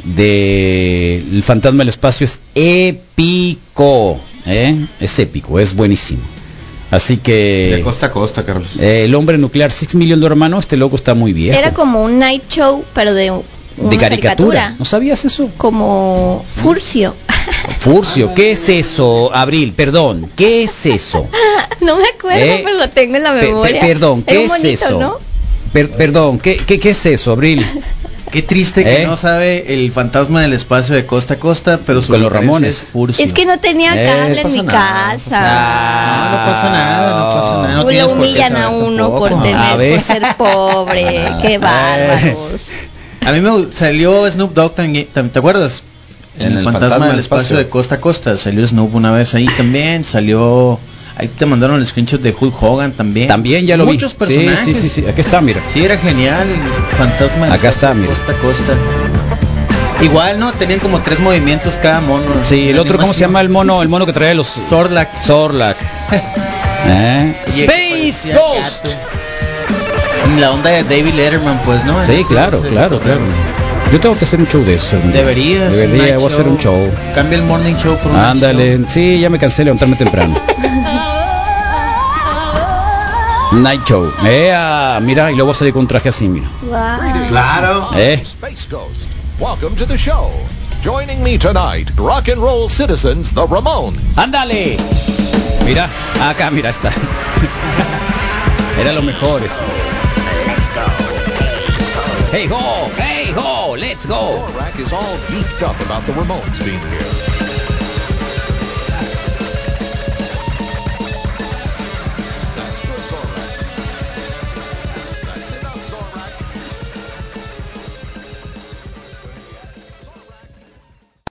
de El Fantasma del Espacio es épico. ¿eh? Es épico, es buenísimo. Así de que costa a costa Carlos eh, el hombre nuclear Six Million hermano, este loco está muy bien. Era como un night show, pero de de caricatura. ¿No sabías eso? Como Furcio. Furcio, ¿qué es eso? Abril, perdón, ¿qué es eso? no me acuerdo, Eh, pero lo tengo en la Pe- pe- memoria. perdón, ¿qué es bonito, eso? ¿no? Per- perdón, ¿qué, qué, qué es eso, Abril? Qué triste que ¿Eh? no sabe el fantasma del espacio de costa a costa, pero su Con los Ramones. es Furcio. Es que no tenía Eh, cable no en mi nada, casa. No, no pasa nada, no pasa nada. No Lo humillan a uno tampoco. por tener, A por ser pobre. Qué bárbaros. A mí me salió Snoop Dogg también, tam- ¿te acuerdas? En el, fantasma, del espacio, de costa a costa salió Snoop una vez ahí también, salió ahí te mandaron el screenshot de Hulk Hogan también. También ya lo Muchos vi. personajes. Sí, sí, sí, sí, aquí está, mira. Sí, era genial el fantasma Acá está, mira. costa a costa. Igual, ¿no? Tenían como tres movimientos cada mono. Sí, el otro, ¿cómo se llama el mono? El mono que trae los... Sorlac. Sorlac. ¿Eh? Space Ghost. gato. La onda de David Letterman, pues, ¿no? Sí, claro, claro, claro. Yo tengo que hacer un show de eso. Deberías. Debería, voy a hacer un show. Cambia el morning show por un night Ándale, sí, ya me cansé de levantarme temprano. Night show. Eh, ah, mira, y luego voy a salir con un traje así, mira. Claro. Eh. Space Ghost. Welcome to the show. Joining me tonight, rock and roll citizens, the Ramones. ¡Ándale! Mira, acá, mira, está. Era lo mejor eso. Hey ho, hey ho, let's go. Zorak is all geeked up about the Ramones being here.